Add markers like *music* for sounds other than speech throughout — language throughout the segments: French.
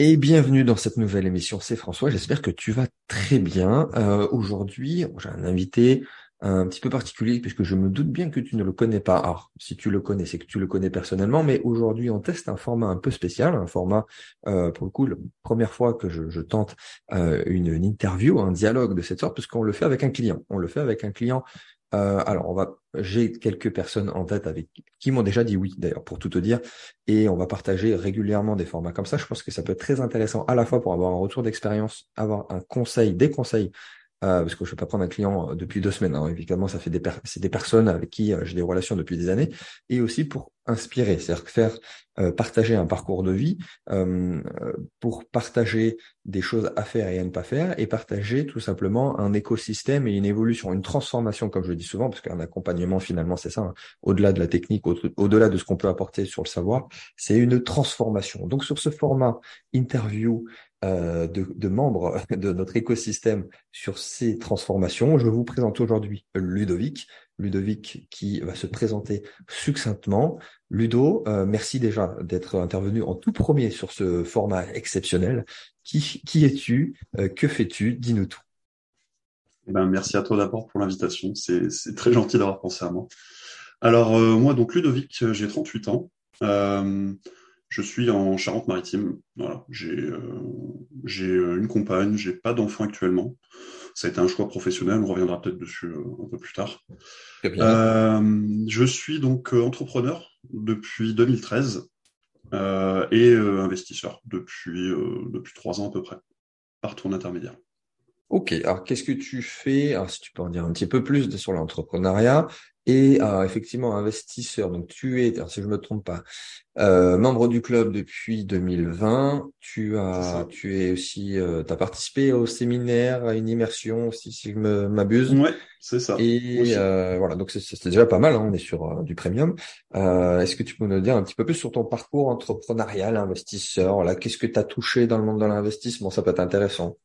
Et bienvenue dans cette nouvelle émission. C'est François. J'espère que tu vas très bien. Euh, aujourd'hui, j'ai un invité un petit peu particulier puisque je me doute bien que tu ne le connais pas. Alors, si tu le connais, c'est que tu le connais personnellement. Mais aujourd'hui, on teste un format un peu spécial, un format euh, pour le coup, la première fois que je, tente euh, une, une, interview, un dialogue de cette sorte, parce qu'on le fait avec un client. On le fait avec un client euh, alors, on va, j'ai quelques personnes en tête avec qui m'ont déjà dit oui, d'ailleurs, pour tout te dire, et on va partager régulièrement des formats comme ça. Je pense que ça peut être très intéressant à la fois pour avoir un retour d'expérience, avoir un conseil, des conseils euh, parce que je ne vais pas prendre un client euh, depuis deux semaines. Hein. Évidemment, ça fait des c'est des personnes avec qui euh, j'ai des relations depuis des années, et aussi pour inspirer, c'est-à-dire faire partager un parcours de vie, pour partager des choses à faire et à ne pas faire, et partager tout simplement un écosystème et une évolution, une transformation, comme je le dis souvent, parce qu'un accompagnement finalement c'est ça, hein. au-delà de la technique, au-delà de ce qu'on peut apporter sur le savoir, c'est une transformation. Donc sur ce format interview euh, de, de, membres *laughs* de notre écosystème sur ces transformations. Je vous présente aujourd'hui Ludovic. Ludovic qui va se présenter succinctement. Ludo, euh, merci déjà d'être intervenu en tout premier sur ce format exceptionnel. Qui, qui es-tu? Euh, Que fais-tu? Dis-nous tout. Eh ben, merci à toi d'abord pour l'invitation. C'est très gentil d'avoir pensé à moi. Alors moi, donc Ludovic, j'ai 38 ans. Je suis en Charente-Maritime. Voilà, j'ai euh, euh, une compagne, j'ai pas d'enfant actuellement. Ça a été un choix professionnel. On reviendra peut-être dessus euh, un peu plus tard. Je suis donc entrepreneur depuis 2013 euh, et investisseur depuis depuis trois ans à peu près par tourne intermédiaire. Ok, alors qu'est-ce que tu fais? Alors si tu peux en dire un petit peu plus sur l'entrepreneuriat et euh, effectivement investisseur. Donc tu es, si je me trompe pas, euh, membre du club depuis 2020. Tu as, tu es aussi, euh, tu as participé au séminaire, à une immersion aussi, si je m'abuse. Ouais, c'est ça. Et euh, voilà, donc c'est déjà pas mal. Hein, on est sur euh, du premium. Est-ce que tu peux nous dire un petit peu plus sur ton parcours entrepreneurial, investisseur? Là, qu'est-ce que tu as touché dans le monde de l'investissement? Ça peut être intéressant.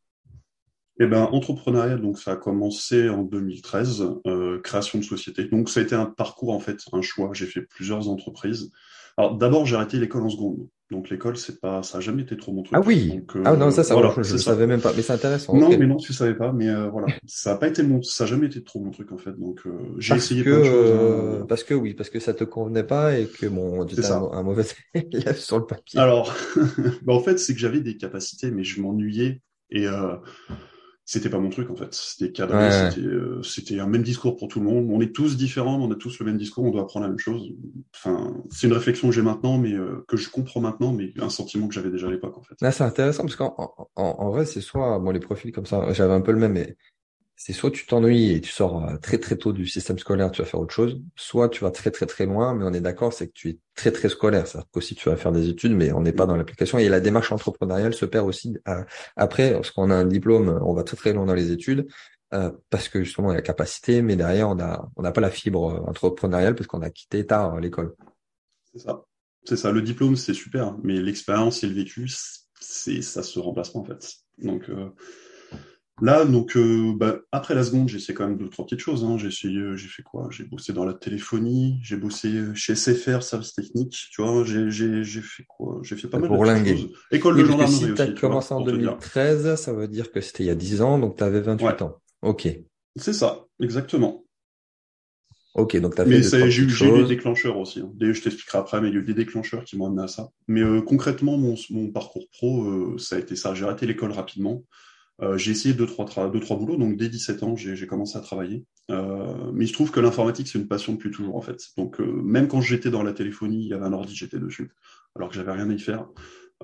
Eh ben, entrepreneuriat, donc ça a commencé en 2013, euh, création de société. Donc ça a été un parcours en fait, un choix. J'ai fait plusieurs entreprises. Alors d'abord j'ai arrêté l'école en seconde. Donc l'école c'est pas, ça a jamais été trop mon truc. Ah oui. euh, ah non ça, ça voilà, je, ne savais même pas, mais c'est intéressant. Non mais non tu savais pas, mais euh, voilà, *laughs* ça a pas été mon, ça a jamais été trop mon truc en fait. Donc euh, j'ai essayé que, plein de choses. Hein. Parce que oui, parce que ça te convenait pas et que bon, tu un, un, mauvais élève sur le papier. Alors, *laughs* bah, en fait c'est que j'avais des capacités, mais je m'ennuyais et c'était pas mon truc en fait. C'était cadré, euh, c'était un même discours pour tout le monde. On est tous différents, on a tous le même discours, on doit apprendre la même chose. Enfin, c'est une réflexion que j'ai maintenant, mais euh, que je comprends maintenant, mais un sentiment que j'avais déjà à l'époque en fait. Là, c'est intéressant parce qu'en en, en, vrai, c'est soit bon les profils comme ça, j'avais un peu le même, mais c'est soit tu t'ennuies et tu sors euh, très très tôt du système scolaire, tu vas faire autre chose, soit tu vas très très très loin, mais on est d'accord, c'est que tu es très très scolaire, c'est-à-dire qu'aussi tu vas faire des études, mais on n'est pas dans l'application. Et la démarche entrepreneuriale se perd aussi euh, après, lorsqu'on a un diplôme, on va très très loin dans les études, euh, parce que justement y a la capacité, mais derrière on a on n'a pas la fibre entrepreneuriale parce qu'on a quitté tard l'école. C'est ça, c'est ça. Le diplôme c'est super, mais l'expérience et le vécu, c'est ça se remplace pas en fait. Donc Là, donc, euh, bah, après la seconde, j'ai essayé quand même deux, trois petites choses. Hein. J'ai essayé, euh, j'ai fait quoi? J'ai bossé dans la téléphonie, j'ai bossé euh, chez SFR, service technique, tu vois? J'ai, j'ai, j'ai fait quoi? J'ai fait pas mal de choses. École de gendarmerie si. Tu as commencé en 2013, ça veut dire que c'était il y a 10 ans, donc tu avais 28 ans. Ok. C'est ça, exactement. Ok, donc tu as fait Mais j'ai, eu des déclencheurs aussi. Hein. je t'expliquerai après, mais il y a eu des déclencheurs qui m'ont amené à ça. Mais concrètement, mon, mon parcours pro, ça a été ça. J'ai arrêté l'école rapidement. Euh, j'ai essayé deux trois, deux, trois boulots, donc dès 17 ans, j'ai commencé à travailler. Euh, mais il se trouve que l'informatique, c'est une passion depuis toujours, en fait. Donc, euh, même quand j'étais dans la téléphonie, il y avait un ordi, j'étais dessus, alors que j'avais rien à y faire.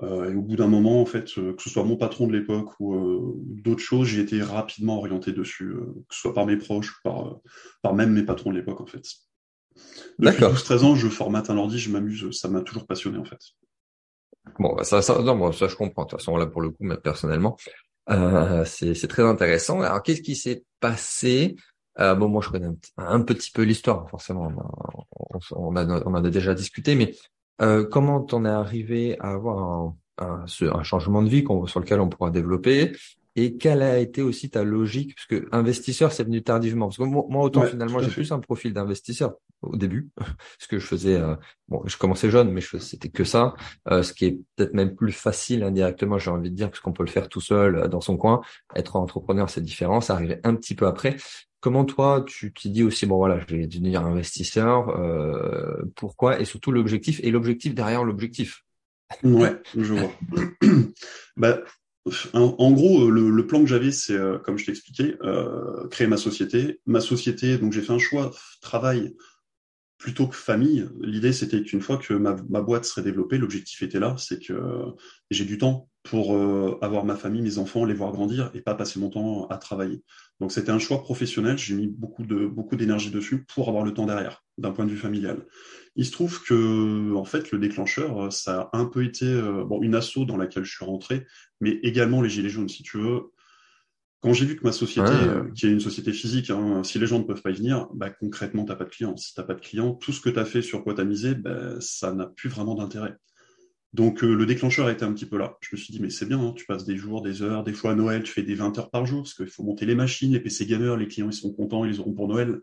et au bout d'un moment, en fait, que ce soit mon patron de l'époque ou d'autres choses, j'ai été rapidement orienté dessus, que ce soit par mes proches, par, par même mes patrons de l'époque, en fait. Depuis 12-13 ans, je formate un ordi, je m'amuse, ça m'a toujours passionné, en fait. Bon, bah, ça, ça, non, ça, je comprends. De toute façon, là, pour le coup, mais personnellement, euh, c'est très intéressant. Alors, qu'est-ce qui s'est passé? Euh, Bon, moi, je connais un, petit peu l'histoire, forcément. On, on a déjà discuté, mais euh, comment t'en es arrivé à avoir un, changement de vie sur lequel on pourra développer? Et quelle a été aussi ta logique? Parce que investisseur, c'est venu tardivement. Parce que moi, autant finalement, j'ai plus un profil d'investisseur au début, *laughs* ce que je faisais. Euh, bon, je commençais jeune, mais je c'était que ça. Euh, ce qui est peut-être même plus facile indirectement, j'ai envie de dire, parce qu'on peut le faire tout seul euh, dans son coin. Être entrepreneur, c'est différent. Ça arrivait un petit peu après. Comment toi, tu t'es dit aussi, bon voilà, je vais devenir investisseur. Euh, pourquoi? Et surtout l'objectif et l'objectif derrière l'objectif. Ouais, je vois. *clears throat* bah, en, gros, euh, le, plan que j'avais, c'est, euh, comme je t'expliquais, euh, créer ma société. Ma société, donc j'ai fait un choix travail plutôt que famille. L'idée, c'était qu'une fois que ma, boîte serait développée, l'objectif était là, c'est que j'ai du temps pour avoir ma famille, mes enfants, les voir grandir et pas passer mon temps à travailler. Donc c'était un choix professionnel. J'ai mis beaucoup de beaucoup d'énergie dessus pour avoir le temps derrière, d'un point de vue familial. Il se trouve que, en fait, le déclencheur, euh, ça a un peu été euh, bon, une asso dans laquelle je suis rentré, mais également les gilets jaunes, si tu veux. Quand j'ai vu que ma société, euh, qui est une société physique, hein, si les gens ne peuvent pas y venir, bah, concrètement, t'as pas de clients. Si t'as pas de clients, tout ce que tu as fait, sur quoi tu as misé, bah, ça n'a plus vraiment d'intérêt. Donc le déclencheur été un petit peu là. Je me suis dit, mais c'est bien, hein, tu passes des jours, des heures, des fois à Noël, tu fais des 20 heures par jour, parce qu'il faut monter les machines, les PC gamers, les clients ils sont contents, ils les auront pour Noël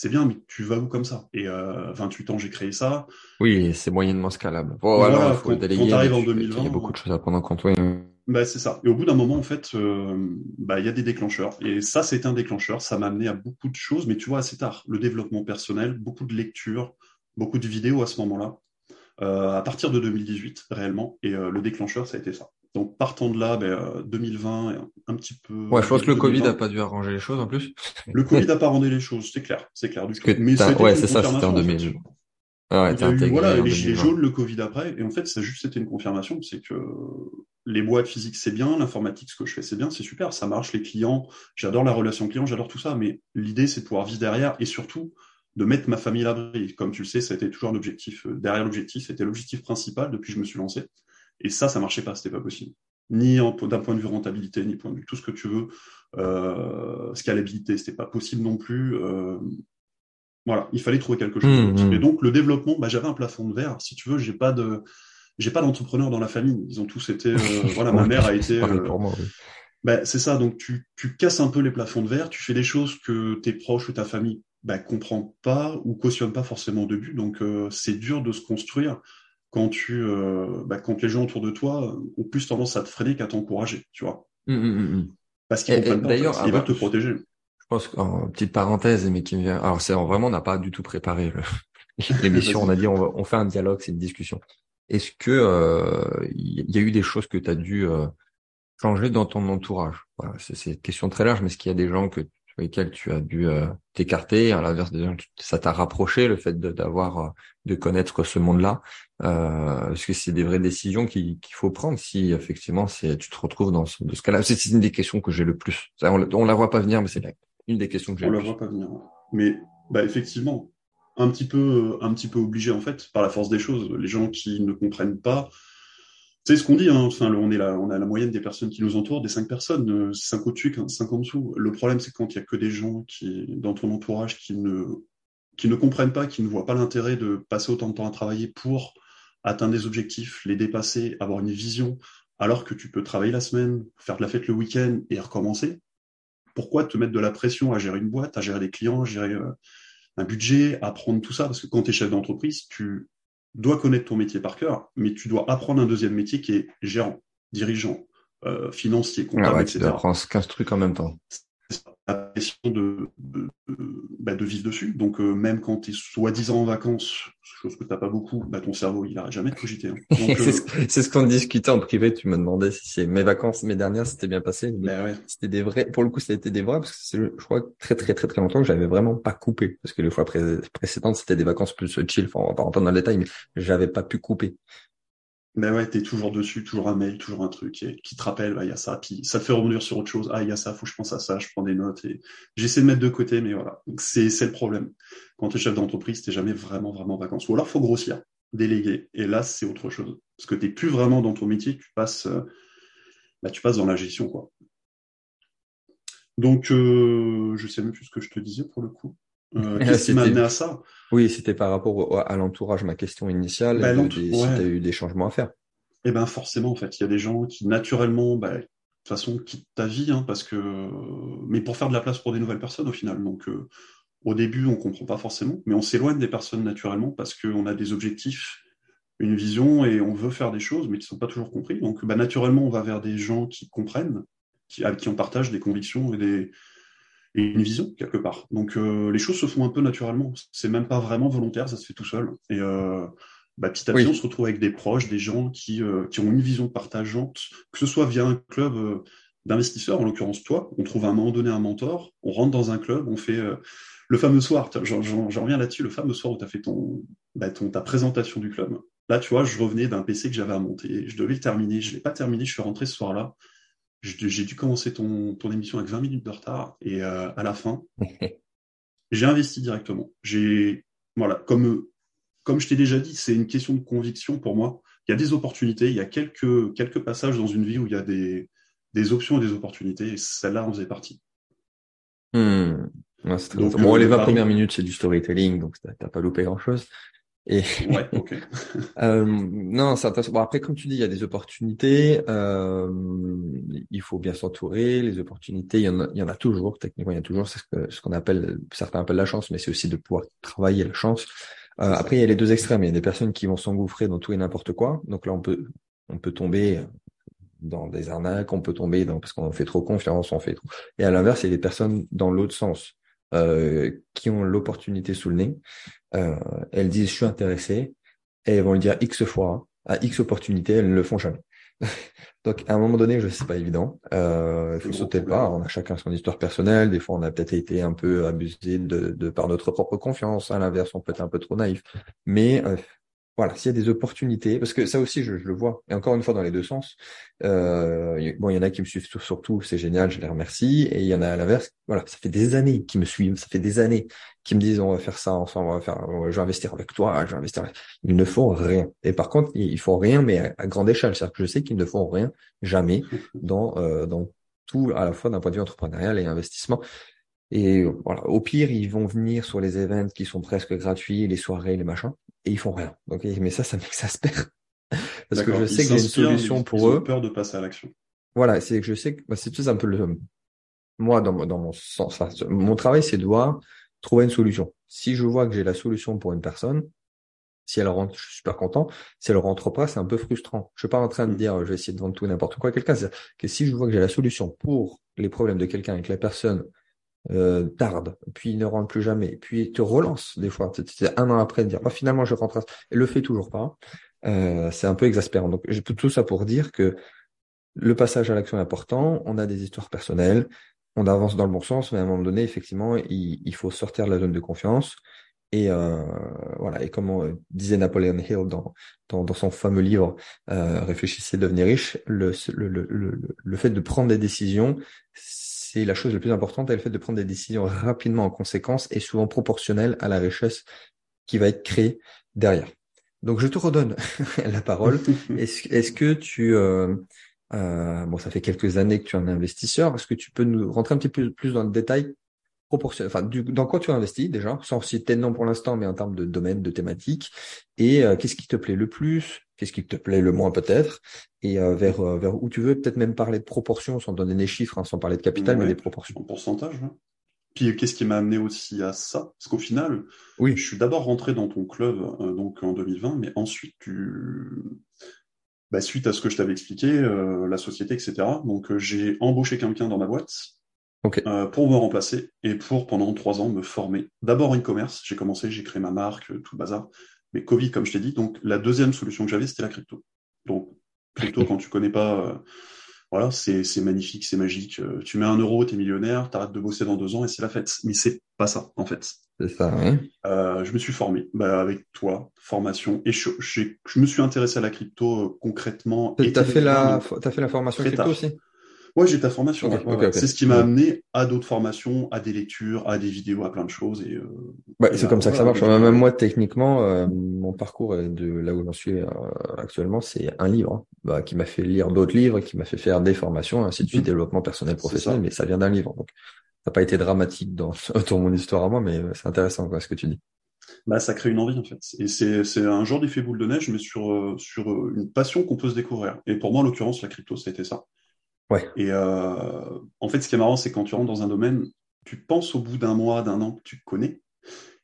c'est bien, mais tu vas où comme ça? Et euh, 28 ans, j'ai créé ça. Oui, c'est moyennement scalable. voilà, faut quand, déléguer, en 2020, il y a beaucoup de choses à prendre en compte. Bah, c'est ça. Et au bout d'un moment, en fait, euh, bah, il y a des déclencheurs. Et ça, c'est un déclencheur. Ça m'a amené à beaucoup de choses, mais tu vois, assez tard. Le développement personnel, beaucoup de lectures, beaucoup de vidéos à ce moment-là. Euh, à partir de 2018, réellement. Et euh, le déclencheur, ça a été ça. Donc partant de là, ben, 2020, euh, un petit peu. Ouais, je pense que le Covid n'a pas dû arranger les choses en plus. Le Covid n'a pas arrangé les choses, c'est clair, c'est clair du. Mais ouais, c'est ça, c'était en 2000. Ah ouais, voilà, les gilets jaunes, le Covid après, et en fait, ça juste été une confirmation, c'est que les boîtes physiques c'est bien, l'informatique ce que je fais c'est bien, c'est super, ça marche, les clients, j'adore la relation client, j'adore tout ça, mais l'idée c'est de pouvoir vivre derrière et surtout de mettre ma famille à l'abri. Comme tu le sais, ça a été toujours un objectif euh, derrière l'objectif, c'était l'objectif principal depuis que je me suis lancé. Et ça, ça marchait pas, c'était pas possible. Ni d'un point de vue rentabilité, ni point de vue tout ce que tu veux. Euh, scalabilité, c'était pas possible non plus. Euh, voilà, il fallait trouver quelque chose. Mmh, mmh. Et donc le développement, bah, j'avais un plafond de verre. Si tu veux, j'ai pas de, j'ai pas d'entrepreneur dans la famille. Ils ont tous été, euh, *laughs* voilà, ma mère a été. Euh, bah, c'est ça. Donc tu, tu casses un peu les plafonds de verre. Tu fais des choses que tes proches ou ta famille bah, comprennent pas ou cautionnent pas forcément au début. Donc euh, c'est dur de se construire quand tu, euh, bah, quand les gens autour de toi ont plus tendance à te freiner qu'à t'encourager, tu vois. Mmh, mmh, mmh, Parce qu'ils comprennent pas, d'ailleurs, ils veulent te protéger. Je pense qu'en petite parenthèse, mais qui me vient. Alors c'est vraiment, on n'a pas du tout préparé *laughs* *laughs* l'émission. on a dit, on, fait un dialogue, c'est une discussion. Est-ce que il euh, y a eu des choses que tu as dû euh, changer dans ton entourage? Voilà, c'est une question très large, mais est-ce qu'il y a des gens que lesquels tu as dû euh, t'écarter. À l'inverse, ça t'a rapproché le fait d'avoir euh, de, connaître ce monde-là. Euh, parce que c'est des vraies décisions qu'il faut prendre si effectivement c'est tu te retrouves dans ce, ce cas-là? C'est une des questions que j'ai le plus. on, on la voit pas venir, mais c'est une des questions que j'ai. On la voit pas venir. Mais bah effectivement, un petit peu, un petit peu obligé en fait par la force des choses. Les gens qui ne comprennent pas c'est ce qu'on dit, hein. enfin, on est a la moyenne des personnes qui nous entourent, des cinq personnes, cinq au-dessus, cinq en dessous. Le problème, c'est quand il y a que des gens qui, dans ton entourage, qui ne, qui ne comprennent pas, qui ne voient pas l'intérêt de passer autant de temps à travailler pour atteindre des objectifs, les dépasser, avoir une vision, alors que tu peux travailler la semaine, faire de la fête le week-end et recommencer. Pourquoi te mettre de la pression à gérer une boîte, à gérer des clients, à gérer euh, un budget, à prendre tout ça? Parce que quand tu es chef d'entreprise, tu dois connaître ton métier par cœur, mais tu dois apprendre un deuxième métier qui est gérant, dirigeant, euh, financier, comptable, ah etc. Tu apprends 15 trucs en même temps la pression de, de, bah, de, vivre dessus. Donc, euh, même quand tu es soi-disant en vacances, chose que tu n'as pas beaucoup, bah, ton cerveau, il n'arrête jamais de cogiter. Hein. *laughs* Euh, c'est ce, qu'on discutait en privé. Tu me demandais si c'est mes vacances, mes dernières, c'était bien passé. Ben c'était des vrais. Pour le coup, c'était des vrais parce que je crois très, très, très, très longtemps que j'avais vraiment pas coupé. Parce que les fois précédentes, c'était des vacances plus chill. Enfin, on va pas rentrer dans le détail, mais j'avais pas pu couper. Ben ouais, t'es toujours dessus, toujours un mail, toujours un truc qui te rappelle, il y a ça, puis ça te fait rebondir sur autre chose. Ah, il y a ça, faut que je pense à ça, je prends des notes et j'essaie de mettre de côté, mais voilà. c'est c'est le problème. Quand tu es chef d'entreprise, t'es jamais vraiment vraiment en vacances. Ou alors faut grossir, déléguer. Et là, c'est autre chose, parce que t'es plus vraiment dans ton métier, tu passes, euh, bah, tu passes dans la gestion, quoi. Donc, euh, je sais même plus ce que je te disais pour le coup. Euh, Qu'est-ce qui m'a amené à ça? Oui, c'était par rapport à l'entourage, ma question initiale. Bah, si tu as eu des changements à faire. Eh ben forcément, en fait, il y a des gens qui naturellement, bah, façon, quitte ta vie, hein, parce que, mais pour faire de la place pour des nouvelles personnes au final. Donc, euh, au début, on comprend pas forcément, mais on s'éloigne des personnes naturellement parce qu'on a des objectifs, une vision et on veut faire des choses, mais qui sont pas toujours compris. Donc, bah, naturellement, on va vers des gens qui comprennent, qui, avec qui on partage des convictions et des, et une vision quelque part. Donc euh, les choses se font un peu naturellement. C'est même pas vraiment volontaire, ça se fait tout seul. Et euh, bah, petit à petit, on se retrouve avec des proches, des gens qui, euh, qui ont une vision partageante, que ce soit via un club d'investisseurs, en l'occurrence toi. On trouve à un moment donné un mentor, on rentre dans un club, on fait le fameux soir. J'en reviens là-dessus, le fameux soir où tu as fait ton, bah, ton, ta présentation du club. Là, tu vois, je revenais d'un PC que j'avais à monter. Je devais le terminer. Je l'ai pas terminé. Je suis rentré ce soir-là j'ai dû commencer ton, ton émission avec 20 minutes de retard et euh, à la fin, *laughs* j'ai investi directement. J'ai voilà, comme comme je t'ai déjà dit, c'est une question de conviction pour moi. Il y a des opportunités, il y a quelques quelques passages dans une vie où il y a des des options et des opportunités. Et celle-là en faisait partie. Hmm. bon, les 20 premières minutes, c'est du storytelling, donc t'as pas loupé grand-chose. Et ouais, ok. *laughs* euh, non, c'est intéressant. Bon, après, comme tu dis, il y a des opportunités. Euh, il faut bien s'entourer. Les opportunités, il y en a, il y en a toujours. Techniquement, il y a toujours ce qu'on ce appelle, certains appellent la chance, mais c'est aussi de pouvoir travailler la chance. Euh, après, il y a les deux extrêmes. Il y a des personnes qui vont s'engouffrer dans tout et n'importe quoi. Donc là, on peut, on peut tomber dans des arnaques, on peut tomber dans parce qu'on fait trop confiance, on fait trop. Et à l'inverse, il y a des personnes dans l'autre sens. Euh, qui ont l'opportunité sous le nez, euh, elles disent je suis intéressé et elles vont le dire X fois à X opportunités, elles ne le font jamais. *laughs* Donc à un moment donné, je sais pas évident. Euh, faut sauter le pas. On a chacun son histoire personnelle. Des fois, on a peut-être été un peu abusé de, de par notre propre confiance. À l'inverse, on peut être un peu trop naïf. Mais euh, voilà, s'il y a des opportunités, parce que ça aussi, je, le vois, et encore une fois dans les deux sens. Euh, bon, il y en a qui me suivent surtout, c'est génial, je les remercie, et il y en a à l'inverse, voilà, ça fait des années qui me suivent, ça fait des années qui me disent on va faire ça ensemble, on va faire, je vais investir avec toi, je vais investir. Avec... Ils ne font rien. Et par contre, ils font rien, mais à, grande échelle. C'est-à-dire que je sais qu'ils ne font rien jamais dans euh, dans tout, à la fois d'un point de vue entrepreneurial et investissement. Et voilà, au pire, ils vont venir sur les événements qui sont presque gratuits, les soirées, les machins, et ils font rien. Donc, mais ça, ça m'exaspère. *laughs* Parce que je sais que j'ai une solution pour eux. peur de passer à l'action. Voilà, c'est que je sais que bah, c'est un peu le moi dans, dans mon sens. mon travail, c'est de voir trouver une solution. Si je vois que j'ai la solution pour une personne, si elle rentre, je suis super content. Si elle rentre pas, c'est un peu frustrant. Je suis pas en train de mm. dire, je vais essayer de vendre tout n'importe quoi à quelqu'un. C'est que si je vois que j'ai la solution pour les problèmes de quelqu'un et que la personne euh, tarde, puis ne rentre plus jamais, puis te relance des fois. C'est un an après de dire, oh, finalement je rentre, et le fait toujours pas. Euh, c'est un peu exaspérant. Donc j'ai tout ça pour dire que le passage à l'action est important. On a des histoires personnelles, on avance dans le bon sens, mais à un moment donné, effectivement, il, il faut sortir de la zone de confiance. Et euh, voilà. Et comme disait Napoleon Hill dans, dans, dans son fameux livre euh, Réfléchissez, devenez riche, le, le, le, le, fait de prendre des décisions, c'est la chose la plus importante, et le fait de prendre des décisions rapidement en conséquence et souvent proportionnelle à la richesse qui va être créée derrière. Donc je te redonne *laughs* la parole. *laughs* Est-ce est que tu euh, euh, bon, ça fait quelques années que tu es un investisseur. Est-ce que tu peux nous rentrer un petit peu plus dans le détail proportionnel, enfin, du, dans quoi tu as investi déjà, sans citer de nom pour l'instant, mais en termes de domaine, de thématique, et euh, qu'est-ce qui te plaît le plus, qu'est-ce qui te plaît le moins peut-être, et euh, vers euh, vers où tu veux, peut-être même parler de proportions, sans donner des chiffres, hein, sans parler de capital, mais des proportions. En pourcentage. Hein. Puis qu'est-ce qui m'a amené aussi à ça? Parce qu'au final, oui. je suis d'abord rentré dans ton club donc en 2020, mais ensuite tu bah, suite à ce que je t'avais expliqué, la société, etc. Donc j'ai embauché quelqu'un dans ma boîte euh, pour me remplacer et pour pendant trois ans me former. D'abord e-commerce, j'ai commencé, j'ai créé ma marque, tout le bazar. Mais Covid, comme je t'ai dit, donc la deuxième solution que j'avais, c'était la crypto. Donc crypto, *laughs* quand tu connais pas, euh, voilà, c'est magnifique, c'est magique. Euh, tu mets un euro, t'es millionnaire, t'arrêtes de bosser dans deux ans et c'est la fête. Mais c'est pas ça en fait. C'est ça. oui. je me suis formé bah, avec toi, formation, et je, je, me suis intéressé à la crypto concrètement. T'as fait la, t'as fait la formation crypto aussi? Ouais, j'ai ta formation. c'est ce qui m'a amené à d'autres formations, à des lectures, à des vidéos, à plein de choses. Et, euh, c'est comme ça que ça marche. Même moi, techniquement, euh, mon parcours de là où j'en suis euh, actuellement, c'est un livre hein, bah, qui m'a fait lire d'autres livres, qui m'a fait faire des formations, ainsi de suite, mmh. développement personnel, professionnel, mais ça vient d'un livre. Donc, ça n'a pas été dramatique dans, *laughs* dans mon histoire à moi, mais c'est intéressant quoi, ce que tu dis. Bah, ça crée une envie en fait. Et c'est, un genre d'effet boule de neige, mais sur, sur une passion qu'on peut se découvrir. Et pour moi, en l'occurrence, la crypto, ça a été ça. Ouais. Et euh, en fait, ce qui est marrant, c'est quand tu rentres dans un domaine, tu penses au bout d'un mois, d'un an que tu connais,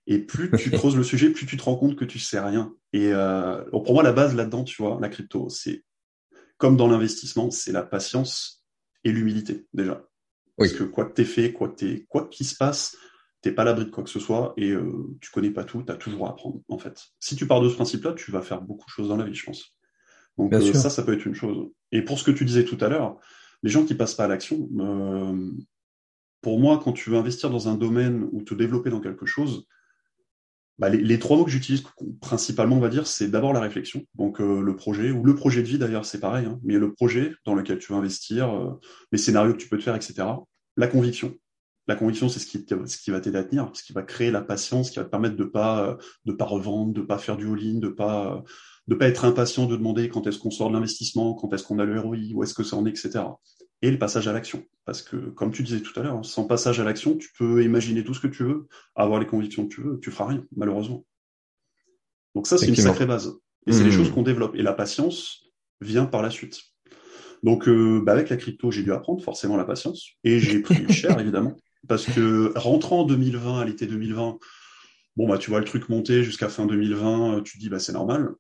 et plus tu *laughs* creuses le sujet, plus tu te rends compte que tu sais rien. Et euh, pour moi, la base là-dedans, tu vois, la crypto, c'est comme dans l'investissement, c'est la patience et l'humilité déjà. Parce que quoi que t'aies fait, quoi que t'aies, quoi qu'il se passe, t'es pas l'abri de quoi que ce soit et euh, tu connais pas tout, tu as toujours à apprendre en fait. Si tu pars de ce principe-là, tu vas faire beaucoup de choses dans la vie, je pense. Donc euh, ça, ça peut être une chose. Et pour ce que tu disais tout à l'heure, les gens qui passent pas à l'action, euh, pour moi, quand tu veux investir dans un domaine ou te développer dans quelque chose, bah, les, trois mots que j'utilise principalement, on va dire, c'est d'abord la réflexion, donc euh, le projet, ou le projet de vie d'ailleurs, c'est pareil, hein, mais le projet dans lequel tu veux investir, euh, les scénarios que tu peux te faire, etc. La conviction. La conviction, c'est ce qui, ce va t'aider à tenir, ce qui va créer la patience, qui va te permettre de pas, de pas revendre, de pas faire du all-in, de pas, de pas être impatient de demander quand est-ce qu'on sort de l'investissement, quand est-ce qu'on a le ROI, où est-ce que ça en est, etc et le passage à l'action. Parce que, comme tu disais tout à l'heure, sans passage à l'action, tu peux imaginer tout ce que tu veux, avoir les convictions que tu veux, tu feras rien, malheureusement. Donc ça, c'est une sacrée base. Et c'est les mmh. choses qu'on développe. Et la patience vient par la suite. Donc, euh, bah, avec la crypto, j'ai dû apprendre forcément la patience. Et j'ai pris *laughs* cher, évidemment. Parce que rentrant en 2020, à l'été 2020, bon, bah, tu vois le truc monter jusqu'à fin 2020, tu te dis, bah, c'est normal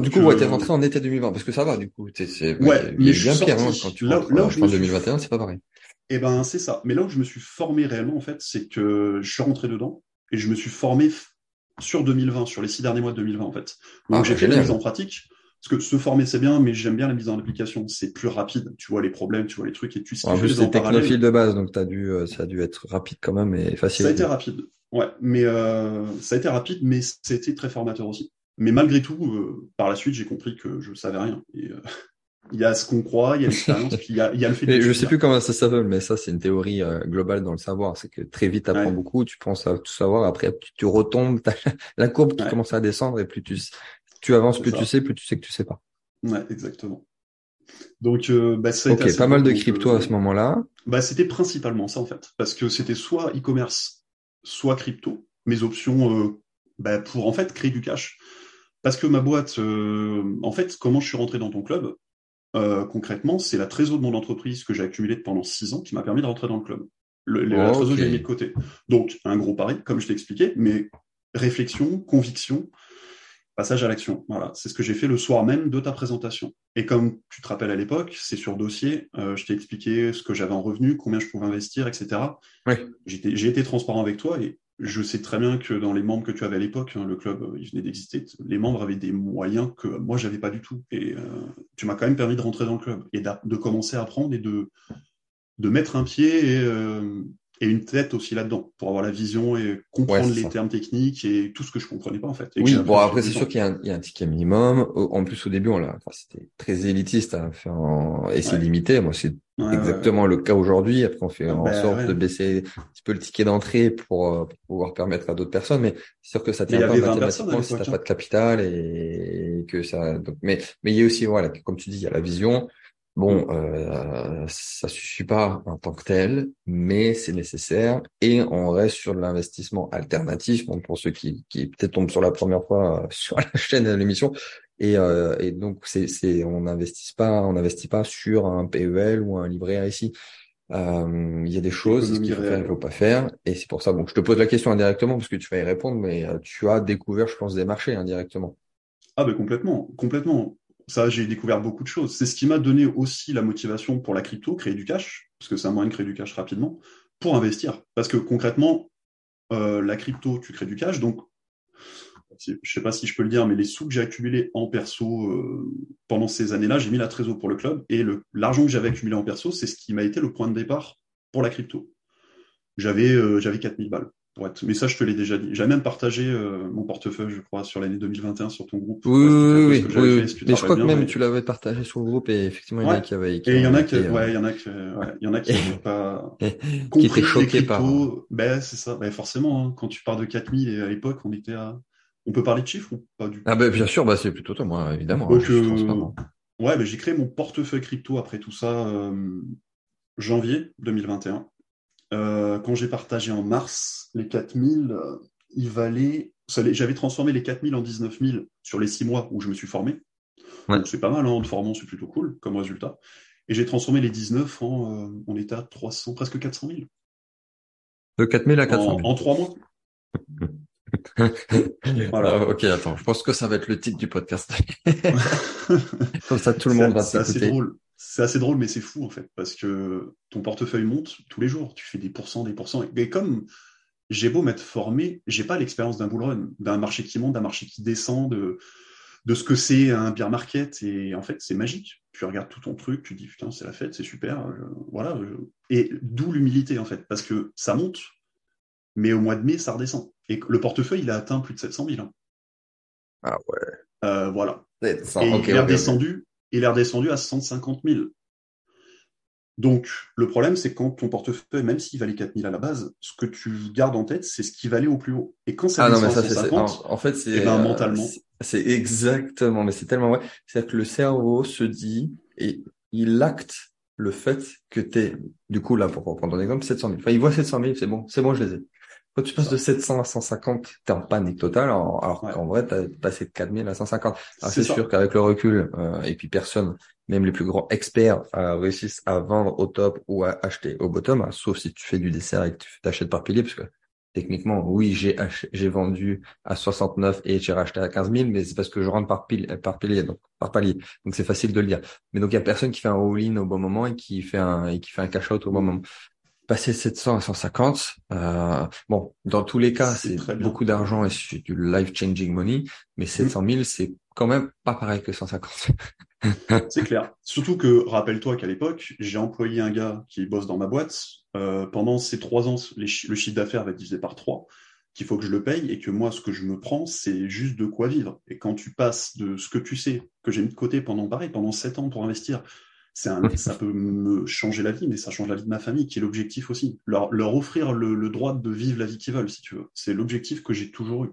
du coup, ouais, t'es rentré en été 2020 parce que ça va, du coup. C'est, ouais, mais bien pire hein, quand tu là, rentres là en 2021, c'est pas pareil. Eh ben, c'est ça. Mais là où je me suis formé réellement, en fait, c'est que je suis rentré dedans et je me suis formé sur 2020, sur les six derniers mois de 2020, en fait. Donc, ah, j'ai fait la mise en pratique. Parce que se former, c'est bien, mais j'aime bien la mise en application. C'est plus rapide. Tu vois les problèmes, tu vois les trucs et tu sais. En plus, c'est technophile de base, donc as dû, euh, ça a dû être rapide quand même et facile. Ça a été rapide. Ouais, mais euh, ça a été rapide, mais c'était très formateur aussi. Mais malgré tout, euh, par la suite, j'ai compris que je savais rien. Et, euh, *laughs* il y a ce qu'on croit, il y a l'expérience, puis il y a, il y a le fait. De je sais plus comment ça s'appelle, mais ça c'est une théorie euh, globale dans le savoir. C'est que très vite, tu apprends beaucoup, tu penses à tout savoir, après tu, retombes, *laughs* la courbe qui commence à descendre et plus tu tu avances, plus tu sais, plus tu sais que tu sais pas. Ouais, exactement. Donc, bah, ça ok, pas mal de crypto à ce moment-là. Bah, c'était principalement ça en fait, parce que c'était soit e-commerce, soit crypto. Mes options, bah, pour en fait créer du cash. Parce que ma boîte, euh, en fait, comment je suis rentré dans ton club euh, Concrètement, c'est la trésor de mon entreprise que j'ai accumulée pendant six ans qui m'a permis de rentrer dans le club. Le, La trésor, j'ai mis de côté. Donc, un gros pari, comme je t'ai expliqué, mais réflexion, conviction, passage à l'action. Voilà, c'est ce que j'ai fait le soir même de ta présentation. Et comme tu te rappelles à l'époque, c'est sur dossier, euh, je t'ai expliqué ce que j'avais en revenu, combien je pouvais investir, etc. Oui. J'ai été transparent avec toi et je sais très bien que dans les membres que tu avais à l'époque, hein, le club, euh, il venait d'exister, les membres avaient des moyens que moi, j'avais pas du tout. Et euh, tu m'as quand même permis de rentrer dans le club et de commencer à apprendre et de, de mettre un pied et, euh, et une tête aussi là-dedans pour avoir la vision et comprendre les termes techniques et tout ce que je comprenais pas en fait. oui, bon après c'est sûr qu'il y, y, a un ticket minimum. En plus au début on l'a, enfin, c'était très élitiste à faire en... et c'est limité. Moi c'est exactement le cas aujourd'hui. Après on fait en ben, sorte de baisser un petit peu le ticket d'entrée pour, euh, pour, pouvoir permettre à d'autres personnes, mais c'est sûr que ça tient pas mathématiquement si t'as pas de hein. capital et que ça. Donc, mais mais il y a aussi voilà comme tu dis il y a la vision. Bon, euh, ça suffit pas en tant que tel, mais c'est nécessaire et on reste sur de l'investissement alternatif. Bon, pour ceux qui, qui peut-être tombent sur la première fois euh, *laughs* sur la chaîne de l'émission, et, euh, et donc c'est, c'est, on n'investit pas, on n'investit pas sur un PEL ou un livret ici. Euh, il y a des choses qu'il faut faire, il faut pas faire, et c'est pour ça. Bon, je te pose la question indirectement parce que tu vas y répondre, mais tu as découvert, je pense, des marchés indirectement. Ah ben complètement, complètement ça, j'ai découvert beaucoup de choses. C'est ce qui m'a donné aussi la motivation pour la crypto, créer du cash, parce que c'est un moyen de créer du cash rapidement, pour investir. Parce que concrètement, euh, la crypto, tu crées du cash, donc je sais pas si je peux le dire, mais les sous que j'ai accumulés en perso euh, pendant ces années-là, j'ai mis la trésor pour le club, et l'argent que j'avais accumulé en perso, c'est ce qui m'a été le point de départ pour la crypto. J'avais euh, j'avais 4000 balles. Mais ça, je te l'ai déjà dit. J'ai même partagé euh, mon portefeuille, je crois, sur l'année 2021 sur ton groupe. Oui, oui, oui. mais je crois que même tu l'avais partagé sur le groupe et effectivement, il y en a qui avaient. et il y en a qui, ouais, il y en a qui, ouais, il y en a qui *laughs* n'ont pas qui étaient choqués par. Ben, c'est ça. Ben, forcément, hein, quand tu pars de 4000 et à l'époque, on était à. On peut parler de chiffres ou pas du tout? Ah ben, bien sûr, bah, c'est plutôt toi, moi, évidemment. Hein, Donc, euh... ouais, ben, j'ai créé mon portefeuille crypto après tout ça, euh, janvier 2021. Euh, quand j'ai partagé en mars les 4000, euh, il valait. J'avais transformé les 4000 en 19 000 sur les six mois où je me suis formé. Donc c'est pas mal, hein, en te formant, c'est plutôt cool comme résultat. Et j'ai transformé les 19 en, euh, on était à 300, presque 400 000. De 4 000 à 400 000. En, en trois mois. *laughs* voilà. Ah, ok, attends, je pense que ça va être le titre du podcast. *laughs* Comme ça, tout le monde va C'est assez drôle. C'est assez drôle, mais c'est fou en fait, parce que ton portefeuille monte tous les jours. Tu fais des pourcents, des pourcents. Et comme j'ai beau m'être formé, j'ai pas l'expérience d'un bull run, d'un marché qui monte, d'un marché qui descend, de, de ce que c'est un beer market. Et en fait, c'est magique. Tu regardes tout ton truc, tu dis putain, c'est la fête, c'est super. voilà. Et d'où l'humilité en fait, parce que ça monte, mais au mois de mai, ça redescend. Et le portefeuille, il a atteint plus de 700 000. Hein. Ah ouais. Euh, voilà. et il est redescendu, il est redescendu à 150 000. Donc, le problème, c'est quand ton portefeuille, même s'il valait 4 000 à la base, ce que tu gardes en tête, c'est ce qui valait au plus haut. Et quand ça ah non, mais ça, à 150, en, fait, c'est eh ben, mentalement. C'est exactement, mais c'est tellement vrai. C'est-à-dire que le cerveau se dit et il acte le fait que tu es, du coup, là, pour prendre un exemple, 700 000. Enfin, il voit 700 000, c'est bon, c'est bon, je les ai. Quand tu passes de 700 à 150, t'es en panique totale, alors qu'en vrai, t'as passé de 4000 à 150. Alors c'est sûr qu'avec le recul, euh, et puis personne, même les plus grands experts, euh, réussissent à vendre au top ou à acheter au bottom, hein, sauf si tu fais du dessert et que tu t'achètes par pilier, parce que techniquement, oui, j'ai j'ai vendu à 69 et j'ai racheté à 15 000, mais c'est parce que je rentre par pilier, par pilier, donc par palier. Donc c'est facile de le dire. Mais donc il y a personne qui fait un all-in au bon moment et qui fait un et qui fait un cash out au bon moment passer 700 à 150. Euh, bon, dans tous les cas, c'est beaucoup d'argent et c'est du life-changing money, mais 700 mm. 000, c'est quand même pas pareil que 150. c'est *laughs* clair. Surtout que, rappelle-toi qu'à l'époque, j'ai employé un gars qui bosse dans ma boîte. Euh, pendant ces trois ans, le chiffre d'affaires va être divisé par trois, qu'il faut que je le paye et que moi, ce que je me prends, c'est juste de quoi vivre. Et quand tu passes de ce que tu sais, que j'ai mis de côté pendant, pareil, pendant sept ans pour investir, un, *laughs* ça peut me changer la vie, mais ça change la vie de ma famille, qui est l'objectif aussi. Leur, leur offrir le, droit de vivre la vie qu'ils veulent, si tu veux. C'est l'objectif que j'ai toujours eu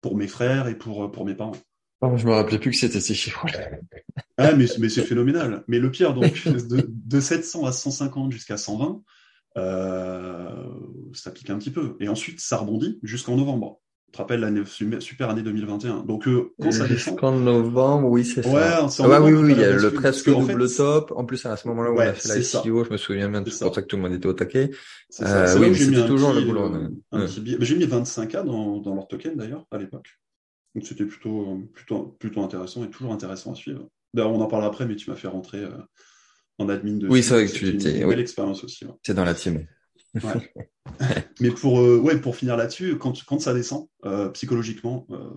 pour mes frères et pour, pour mes parents. Oh, je me rappelais plus que c'était ces chiffres. *laughs* ah, mais, mais c'est phénoménal. Mais le pire, donc, *laughs* de, de 700 à 150 jusqu'à 120, euh, ça pique un petit peu. Et ensuite, ça rebondit jusqu'en novembre te rappelles l'année super année 2021. Donc euh, quand ça descend. Novembre, oui, c'est ouais, ça. Ouais, oui, oui, il y a le presque double top. En plus, à ce moment-là où on a fait la SEO, je me souviens bien, c'est pour ça que tout le monde était au taquet. Euh, oui, c'était toujours le boulot. Euh, j'ai mis 25K dans, dans leur token d'ailleurs, à l'époque. Donc c'était plutôt, plutôt, plutôt intéressant et toujours intéressant à suivre. D'ailleurs, on en parlera après, mais tu m'as fait rentrer euh, en admin de. Oui, c'est vrai que tu étais. Une belle expérience aussi. C'est dans la team. *laughs* Mais pour, euh, ouais, pour finir là-dessus, quand, quand ça descend, euh, psychologiquement, euh,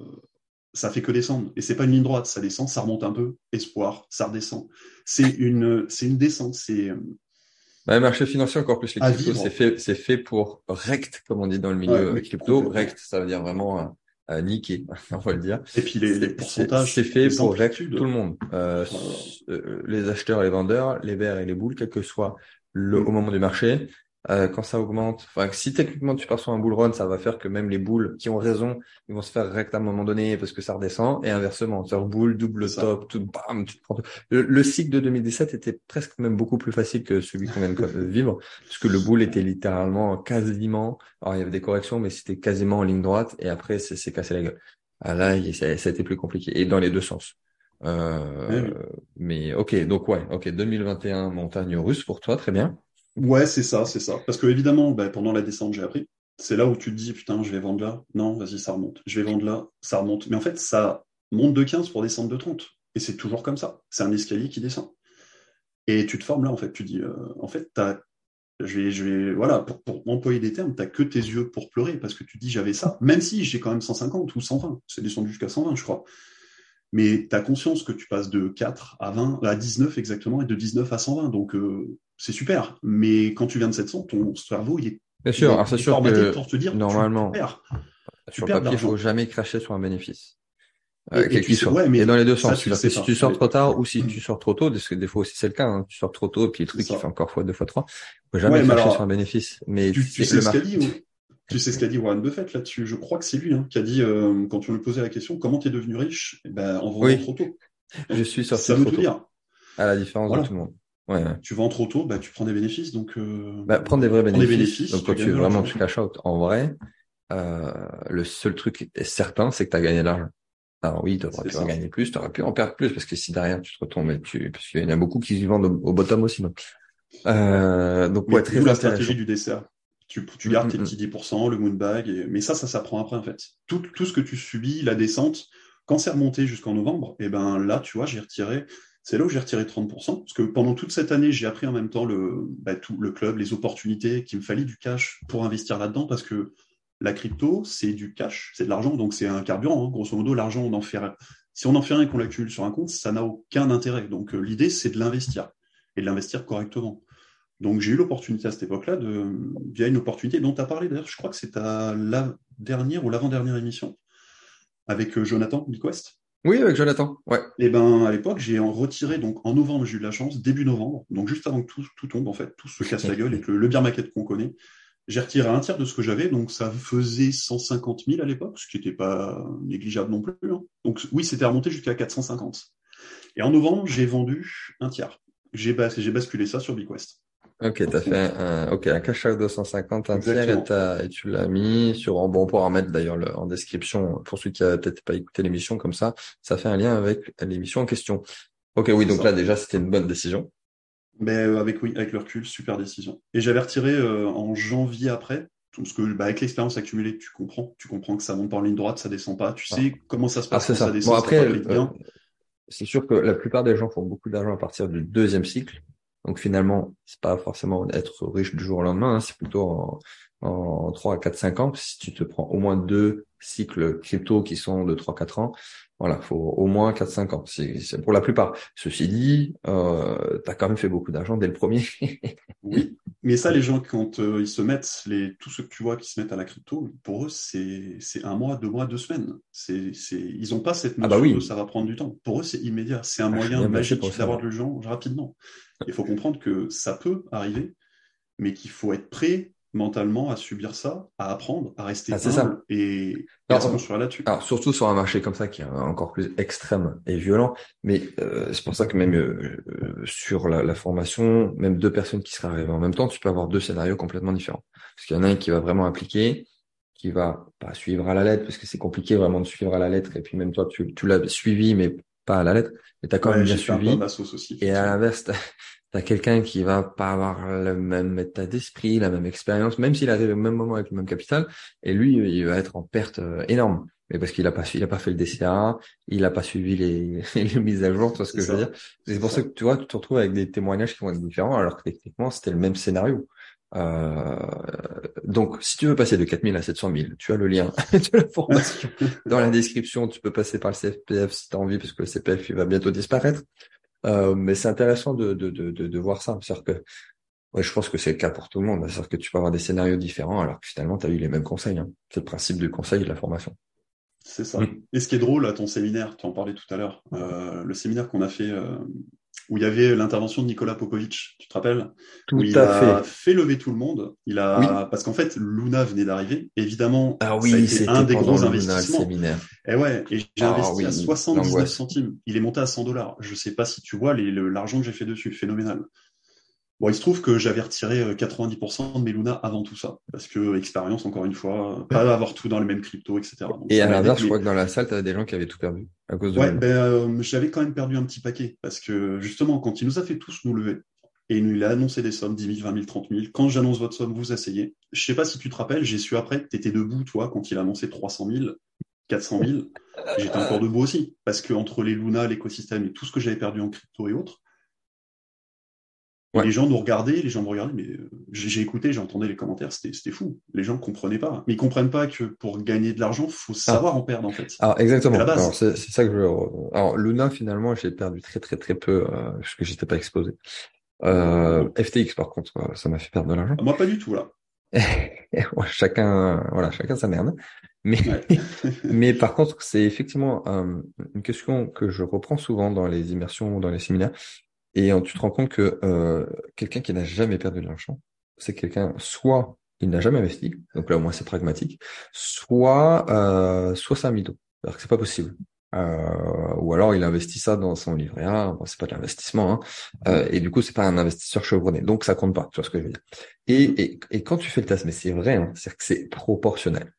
ça fait que descendre. Et c'est pas une ligne droite, ça descend, ça remonte un peu, espoir, ça redescend. C'est une, c'est une descente. C'est bah, le marché financier, encore plus les cryptos, c'est fait, c'est fait pour rect, comme on dit dans le milieu crypto. Rect, ça veut dire vraiment euh, niquer, *laughs* on va le dire. Et puis les, les pourcentages. C'est fait pour rect tout le monde. Euh, les acheteurs et les vendeurs, les verts et les boules, quel que soit le, mm. au moment du marché. Euh, quand ça augmente, enfin si techniquement tu pars sur un bull run, ça va faire que même les boules qui ont raison, ils vont se faire rect à un moment donné parce que ça redescend et inversement, sur boule, double top, tout, bam, tu prends le, le, cycle de 2017 était presque même beaucoup plus facile que celui qu'on vient de vivre puisque le bull était littéralement quasiment, alors il y avait des corrections mais c'était quasiment en ligne droite et après c'est cassé la gueule. Ah là, ça, ça a été plus compliqué et dans les deux sens. Euh, Mais ok, donc ouais, ok, 2021 montagne russe pour toi, très bien. Ouais, c'est ça, c'est ça. Parce que évidemment, bah, pendant la descente, j'ai appris. C'est là où tu te dis, putain, je vais vendre là. Non, vas-y, ça remonte. Je vais vendre là, ça remonte. Mais en fait, ça monte de 15 pour descendre de 30. Et c'est toujours comme ça. C'est un escalier qui descend. Et tu te formes là, en fait. Tu dis, euh, en fait, t'as, je vais, je vais, voilà, pour, pour employer des termes, t'as que tes yeux pour pleurer parce que tu dis, j'avais ça. Même si j'ai quand même 150 ou 120. C'est descendu jusqu'à 120, je crois. Mais tu as conscience que tu passes de 4 à 20, à 19 exactement, et de 19 à 120. Donc, euh, c'est super. Mais quand tu viens de 700, ton cerveau, il est. Bien sûr, alors c'est sûr que pour te dire, normalement, tu sur papier, il faut jamais cracher sur un bénéfice. Euh, soit. mais et dans les deux sens. si tu sors trop tard ou si tu sors trop tôt, parce que des fois aussi c'est le cas, hein, tu sors trop tôt, puis le truc il fait encore fois deux fois trois, faut jamais cracher sur un bénéfice. Mais tu, sais ce qu'a dit, tu sais ce qu'a dit Warren Buffett là-dessus. Je crois que c'est lui hein, qui a dit euh, quand on lui posait la question, comment tu es devenu riche? Eh ben, en vendant trop tôt. Je suis sorti ça veut trop tôt. Dire. À la différence de tout le monde. Ouais, Tu vends trop tôt, bah, tu prends des bénéfices. Donc, euh... bah, prendre des vrais bénéfices. Des bénéfices donc, quand tu, vraiment tu cash out, en vrai, euh, le seul truc certain, c'est que tu as gagné de l'argent. Alors oui, tu aurais pu en gagner plus, tu aurais pu en perdre plus, parce que si derrière tu te retombes, tu, parce qu'il y en a beaucoup qui vendent au, bottom aussi. Donc, euh, donc ouais, très la stratégie du dessert. Tu, tu gardes tes petits 10%, le moonbag, et... mais ça, ça s'apprend après en fait. Tout, tout ce que tu subis, la descente, quand c'est remonté jusqu'en novembre, et eh ben là, tu vois, j'ai retiré, c'est là où j'ai retiré 30%, parce que pendant toute cette année, j'ai appris en même temps le, bah, tout le club, les opportunités, qu'il me fallait du cash pour investir là-dedans, parce que la crypto, c'est du cash, c'est de l'argent, donc c'est un carburant. Hein. Grosso modo, l'argent, on en fait si on en fait rien et qu'on l'accumule sur un compte, ça n'a aucun intérêt. Donc euh, l'idée, c'est de l'investir et de l'investir correctement. Donc j'ai eu l'opportunité à cette époque-là de via une opportunité dont tu as parlé d'ailleurs, je crois que c'est à la dernière ou l'avant-dernière émission avec euh, Jonathan Biquest. Oui, avec Jonathan. Ouais. Et eh ben à l'époque, j'ai retiré donc en novembre, j'ai eu de la chance, début novembre, donc juste avant que tout, tout tombe en fait, tout se casse la gueule et que le, le beer market qu'on connaît, j'ai retiré un tiers de ce que j'avais, donc ça faisait 150 000 à l'époque, ce qui n'était pas négligeable non plus. Hein. Donc oui, c'était remonté jusqu'à 450. Et en novembre, j'ai vendu un tiers. J'ai basculé ça sur BigQuest. Ok, tu as fait un, ok, un cash out de 150, un tiers, et, tu l'as mis sur, bon, on pourra mettre d'ailleurs en description, pour ceux qui n'avaient peut-être pas écouté l'émission comme ça, ça fait un lien avec l'émission en question. Ok, oui, donc là déjà, c'était une bonne décision. Mais euh, avec oui, avec le recul, super décision. Et j'avais retiré euh, en janvier après, parce que bah, avec l'expérience accumulée, tu comprends, tu comprends que ça monte en ligne droite, ça descend pas. Tu sais comment ça se passe ah, ça. descend. Bon, après, euh, c'est sûr que la plupart des gens font beaucoup d'argent à partir du deuxième cycle. Donc finalement, c'est pas forcément être riche du jour au lendemain, hein, c'est plutôt en, en 3 à 4, 5 ans. Si tu te prends au moins deux cycles crypto qui sont de 3, 4 ans, voilà, faut au moins 4-5 ans. C'est pour la plupart. Ceci dit, euh, tu as quand même fait beaucoup d'argent dès le premier. *laughs* oui, mais ça, les gens, quand euh, ils se mettent, les, tous ceux que tu vois qui se mettent à la crypto, pour eux, c'est un mois, deux mois, deux semaines. C'est ils n'ont pas cette ah bah notion oui. ça va prendre du temps. Pour eux, c'est immédiat. C'est un ah, moyen magique d'avoir de l'argent rapidement. Il faut comprendre que ça peut arriver, mais qu'il faut être prêt mentalement à subir ça, à apprendre, à rester ah, et, à se construire là-dessus. Alors surtout sur un marché comme ça qui est encore plus extrême et violent, mais euh, c'est pour ça que même euh, euh, sur la, formation, même deux personnes qui seraient arrivées en même temps, tu peux avoir deux scénarios complètement différents. Parce qu'il y en a un qui va vraiment appliquer, qui va pas suivre à la lettre, parce que c'est compliqué vraiment de suivre à la lettre, et puis même toi tu, tu l'as suivi, mais pas à la lettre, mais tu as quand même bien suivi. et à l'inverse, T'as quelqu'un qui va pas avoir le même état d'esprit, la même expérience, même s'il arrive au même moment avec le même capital, et lui, il va être en perte euh, énorme. Mais parce qu'il a pas, il a pas fait le DCA, il a pas suivi les, *laughs* les mises à jour, tu vois ce que je veux dire. C'est pour ça que tu vois, tu te retrouves avec des témoignages qui vont être différents, alors que techniquement, c'était le même scénario. Euh, donc, si tu veux passer de 4000 à 700 000, tu as le lien *laughs* de la formation dans la description. Tu peux passer par le CPF si tu as envie, parce que le CPF il va bientôt disparaître. Euh, mais c'est intéressant de, de, de, de, voir ça. C'est-à-dire que ouais, je pense que c'est le cas pour tout le monde. C'est-à-dire que tu peux avoir des scénarios différents alors que finalement, tu as eu les mêmes conseils. Hein. C'est le principe du conseil et de la formation. C'est ça. Et ce qui est drôle à ton séminaire, tu en parlais tout à l'heure, euh, le séminaire qu'on a fait euh, où il y avait l'intervention de Nicolas Popovic, tu te rappelles? Tout il a fait. lever tout le monde. Il a parce qu'en fait Luna venait d'arriver. Évidemment, ah oui, c'est un des gros investissements. séminaire. Et ouais, et j'ai ah investi à 79 centimes. Il est monté à 100 dollars. Je sais pas si tu vois l'argent que j'ai fait dessus, phénoménal. Bon, il se trouve que j'avais retiré 90% euh, de mes Luna avant tout ça, parce que expérience, encore une fois, pas *laughs* avoir tout dans les mêmes cryptos, etc. et à l'inverse, je crois que dans la salle, tu avais des gens qui avaient tout perdu à cause de. Ouais, ben, euh, j'avais quand même perdu un petit paquet, parce que justement, quand il nous a fait tous nous lever, et il a annoncé des sommes, 10 000, 20 000, 30 000. Quand j'annonce votre somme, vous asseyez. Je sais pas si tu te rappelles, j'ai su après que tu étais debout, toi, quand il a annoncé 300 000, 400 000. J'étais encore debout aussi, parce que entre les Luna, l'écosystème et tout ce que j'avais perdu en crypto et autres, les gens nous regardaient, les gens me regardaient, mais euh, j'ai écouté, j'entendais les commentaires, c'était fou. Les gens ne comprenaient pas. Mais ils comprennent pas que pour gagner de l'argent, faut ah. savoir en perdre en fait. Alors exactement. C'est ça que je veux. Alors Luna finalement, j'ai perdu très très très peu euh, parce que j'étais pas exposé. Euh, FTX par contre, euh, ça m'a fait perdre de l'argent. Moi pas du tout là. *laughs* chacun, voilà, chacun sa merde. Mais, *laughs* mais par contre, c'est effectivement une question que je reprends souvent dans les immersions ou dans les séminaires. Et tu te rends compte que euh, quelqu'un qui n'a jamais perdu de l'argent, c'est quelqu'un soit il n'a jamais investi, donc là au moins c'est pragmatique, soit euh, soit c'est un mytho, alors que c'est pas possible. Euh, ou alors il investit ça dans son livret A, bon, c'est pas de l'investissement, hein, euh, et du coup c'est pas un investisseur chevronné, donc ça compte pas, tu vois ce que je veux dire. Et, et, et quand tu fais le test, mais c'est vrai, hein, c'est que c'est proportionnel.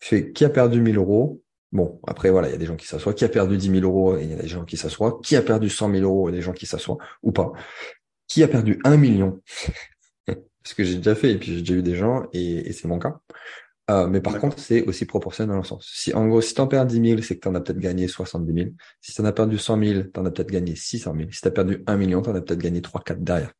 Tu fais qui a perdu 1000 euros, Bon, après, voilà, il y a des gens qui s'assoient. Qui a perdu 10 000 euros et il y a des gens qui s'assoient. Qui a perdu 100 000 euros et des gens qui s'assoient ou pas. Qui a perdu 1 million *laughs* Ce que j'ai déjà fait et puis j'ai déjà eu des gens et, et c'est mon cas. Euh, mais par contre, c'est aussi proportionnel dans le sens. Si, en gros, si t'en perds 10 000, c'est que t'en as peut-être gagné 70 000. Si t'en as perdu 100 000, t'en as peut-être gagné 600 000. Si t'as perdu 1 million, t'en as peut-être gagné 3, 4 derrière.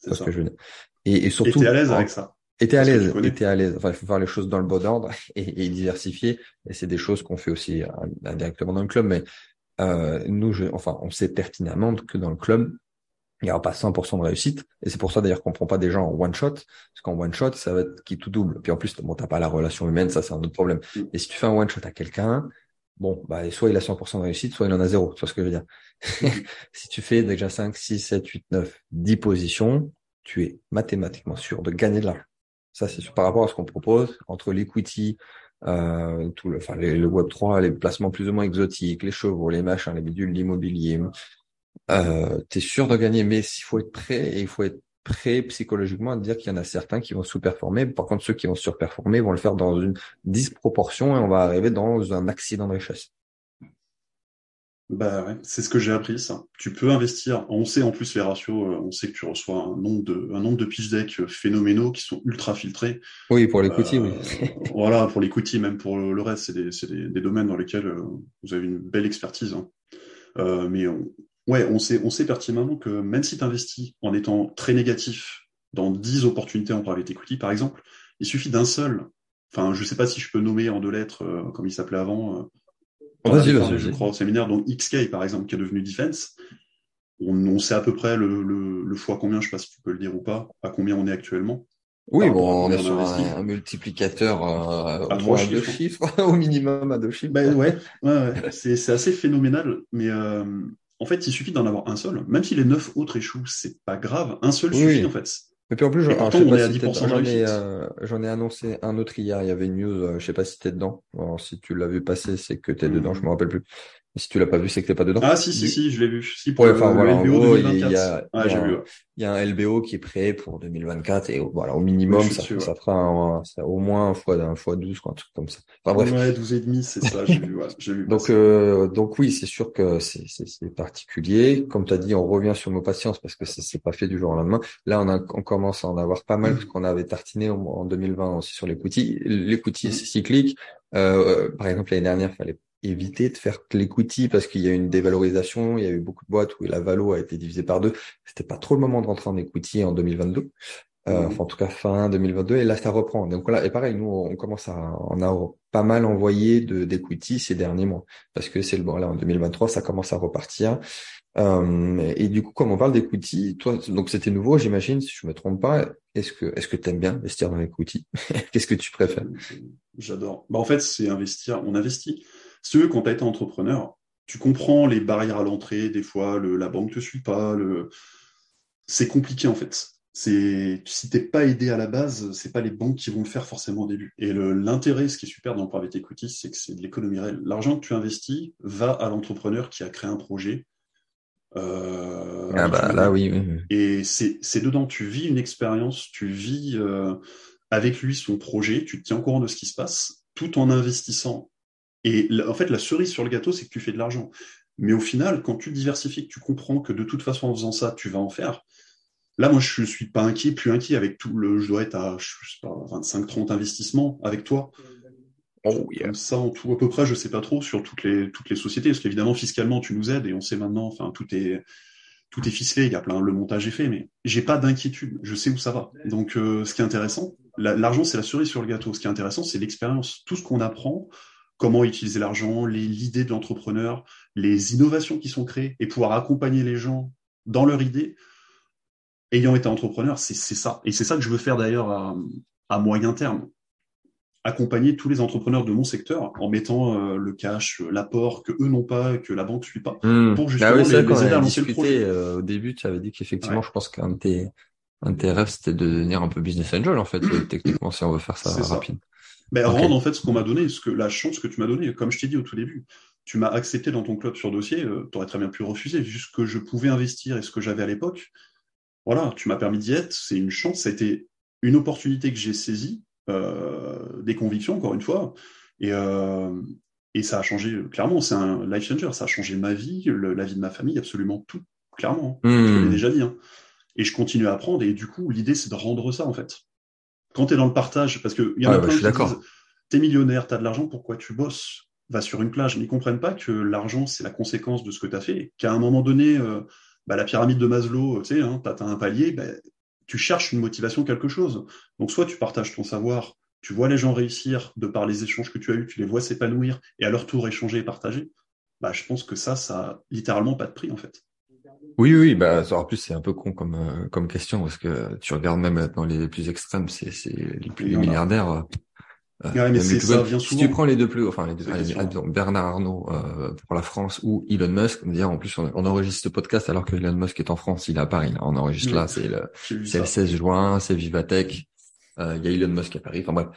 C'est ce que je veux dire? Et, et surtout. Et t'es à l'aise avec ça? Et t'es à l'aise. Et t'es à l'aise. Enfin, il faut faire les choses dans le bon ordre *laughs* et, et diversifier. Et c'est des choses qu'on fait aussi euh, indirectement dans le club. Mais, euh, nous, je, enfin, on sait pertinemment que dans le club, il n'y aura pas 100% de réussite. Et c'est pour ça d'ailleurs qu'on prend pas des gens en one shot, parce qu'en one shot, ça va être qui tout double. Puis en plus, bon, t'as pas la relation humaine, ça c'est un autre problème. Mm. Et si tu fais un one shot à quelqu'un, bon, bah, soit il a 100% de réussite, soit il en a zéro. Tu vois ce que je veux dire? Mm. *laughs* si tu fais déjà 5, 6, 7, 8, 9, 10 positions, tu es mathématiquement sûr de gagner de l'argent. Ça, c'est par rapport à ce qu'on propose entre l'equity, euh, tout le, Web 3, les placements plus ou moins exotiques, les chevaux, les machins, les bidules, l'immobilier, euh, tu es sûr de gagner, mais il faut être prêt et il faut être prêt psychologiquement à dire qu'il y en a certains qui vont sous-performer. Par contre, ceux qui vont surperformer vont le faire dans une disproportion et on va arriver dans un accident de richesse. Bah ouais, c'est ce que j'ai appris ça. Tu peux investir. On sait en plus les ratios. Euh, on sait que tu reçois un nombre de un nombre de pitch decks phénoménaux qui sont ultra filtrés. Oui, pour les euh, oui. *laughs* voilà, pour les cookies, même pour le reste, c'est des, des, des, domaines dans lesquels euh, vous avez une belle expertise. Hein. Euh, mais on, Ouais, on sait, on sait pertinemment que même si tu investis en étant très négatif dans 10 opportunités en private equity, par exemple, il suffit d'un seul. Enfin, je sais pas si je peux nommer en deux lettres, euh, comme il s'appelait avant. Vas-y, vas-y. Je crois au séminaire, donc XK, par exemple, qui est devenu Defense. On, sait à peu près le, le, le choix combien, je sais pas si tu peux le dire ou pas, à combien on est actuellement. Oui, bon, on est sur un, multiplicateur euh, à, moins deux chiffres, *laughs* au minimum à deux chiffres. Ben ouais, ouais, ouais. c'est assez phénoménal, mais euh, en fait, il suffit d'en avoir un seul. Même si les neuf autres échouent, c'est pas grave. Un seul suffit, en fait. Et puis en plus, j'en ai, euh, j'en ai, annoncé un autre hier. Il y avait une news, euh, je sais pas si t'es dedans. Alors, si tu l'as vu passer, c'est que t'es dedans. Je me rappelle plus si tu l'as pas vu, c'est que t'es pas dedans. Ah si si si, je l'ai vu. Si pour enfin, voilà, LBO Il y a, il y a un LBO qui est prêt pour 2024 et voilà au minimum ça, ça fera un, ça, au moins un fois un fois 12 quoi, un truc comme ça. Enfin bref. Ouais, 12 et demi, c'est ça, j'ai vu, j'ai vu. Donc euh, donc oui, c'est sûr que c'est c'est particulier. Comme tu as dit, on revient sur nos patiences parce que ça s'est pas fait du jour au lendemain. Là, on a on commence à en avoir pas mal parce qu'on avait tartiné en, en 2020 aussi sur les cookies. Les cookies c'est cyclique. Euh, par exemple, l'année dernière, fallait éviter de faire l'equity parce qu'il y a eu une dévalorisation, il y a eu beaucoup de boîtes où la valo a été divisée par deux. C'était pas trop le moment de rentrer en equity en 2022. Euh, mmh. enfin, en tout cas, fin 2022. Et là, ça reprend. Donc là, et pareil, nous, on commence à, on a pas mal envoyé de d'equity ces derniers mois parce que c'est le bon. Là, en 2023, ça commence à repartir. Euh, et du coup, comme on parle d'equity, toi, donc c'était nouveau, j'imagine, si je me trompe pas. Est-ce que, est-ce que t'aimes bien investir dans l'equity *laughs* Qu'est-ce que tu préfères? J'adore. Bah, en fait, c'est investir. On investit ce quand tu as été entrepreneur, tu comprends les barrières à l'entrée, des fois le, la banque te suit pas, le... c'est compliqué en fait. C'est si t'es pas aidé à la base, c'est pas les banques qui vont le faire forcément au début. Et l'intérêt, ce qui est super dans le private equity, c'est que c'est de l'économie réelle. L'argent que tu investis va à l'entrepreneur qui a créé un projet. Euh, ah bah là oui. Et c'est dedans, tu vis une expérience, tu vis euh, avec lui son projet, tu te tiens au courant de ce qui se passe, tout en investissant et en fait, la cerise sur le gâteau, c'est que tu fais de l'argent. Mais au final, quand tu diversifies, que tu comprends que de toute façon, en faisant ça, tu vas en faire. Là, moi, je suis pas inquiet, plus inquiet avec tout le, je dois être à, je sais pas, 25, 30 investissements avec toi. Oh, Comme ça, en tout, à peu près, je sais pas trop sur toutes les, toutes les sociétés, parce qu'évidemment, fiscalement, tu nous aides et on sait maintenant, enfin, tout est, tout est ficelé, il y a plein, le montage est fait, mais j'ai pas d'inquiétude, je sais où ça va. Donc, euh, ce qui est intéressant, l'argent, c'est la cerise sur le gâteau. Ce qui est intéressant, c'est l'expérience. Tout ce qu'on apprend, comment utiliser l'argent, l'idée de l'entrepreneur, les innovations qui sont créées et pouvoir accompagner les gens dans leur idée. Ayant été entrepreneur, c'est ça. Et c'est ça que je veux faire d'ailleurs à, moyen terme. Accompagner tous les entrepreneurs de mon secteur en mettant euh, le cash, l'apport que eux n'ont pas, que la banque ne suit pas, mmh. pour justement ah oui, les, les aider à lancer le projet. Euh, au début, tu avais dit qu'effectivement, je pense qu'un de tes, rêves, c'était de devenir un peu business angel, en fait, *clears throat* techniquement, si on veut faire ça rapide. Ben, rendre en fait ce qu'on m'a donné, ce que la chance que tu m'as donnée. Comme je t'ai dit au tout début, tu m'as accepté dans ton club sur dossier, euh, tu aurais très bien pu refuser, vu ce que je pouvais investir et ce que j'avais à l'époque. Voilà, tu m'as permis d'y être, c'est une chance, été une opportunité que j'ai saisie, euh, des convictions, encore une fois. Et, euh, Et ça a changé, clairement, c'est un life changer, ça a changé ma vie, la vie de ma famille, absolument tout, clairement. Mmh. Je l'ai déjà dit. Hein. Et je continue à apprendre, et du coup, l'idée, c'est de rendre ça, en fait. Quand tu es dans le partage, parce qu'il y en a plein qui disent, t'es millionnaire, t'as de l'argent, pourquoi tu bosses? Va sur une plage. Ils ne comprennent pas que l'argent, c'est la conséquence de ce que tu as fait, qu'à un moment donné, euh, bah, la pyramide de Maslow, tu sais, hein, tu un palier, bah, tu cherches une motivation, quelque chose. Donc, soit tu partages ton savoir, tu vois les gens réussir de par les échanges que tu as eus, tu les vois s'épanouir et à leur tour échanger et partager, bah, je pense que ça, ça a littéralement pas de prix, en fait. Oui, oui, bah, en plus, c'est un peu con comme, euh, comme question, parce que tu regardes même dans les plus extrêmes, c'est, c'est les plus milliardaires. Euh, euh mais c'est ça, bien Si tu prends les deux plus, enfin, les deux, Bernard Arnault euh, pour la France ou Elon Musk, on dire en plus, on, enregistre ce podcast alors que Elon Musk est en France, il est à Paris. On enregistre là, c'est le, c'est le 16 juin, c'est Vivatech. Euh, il y a Elon Musk à Paris. Enfin bref,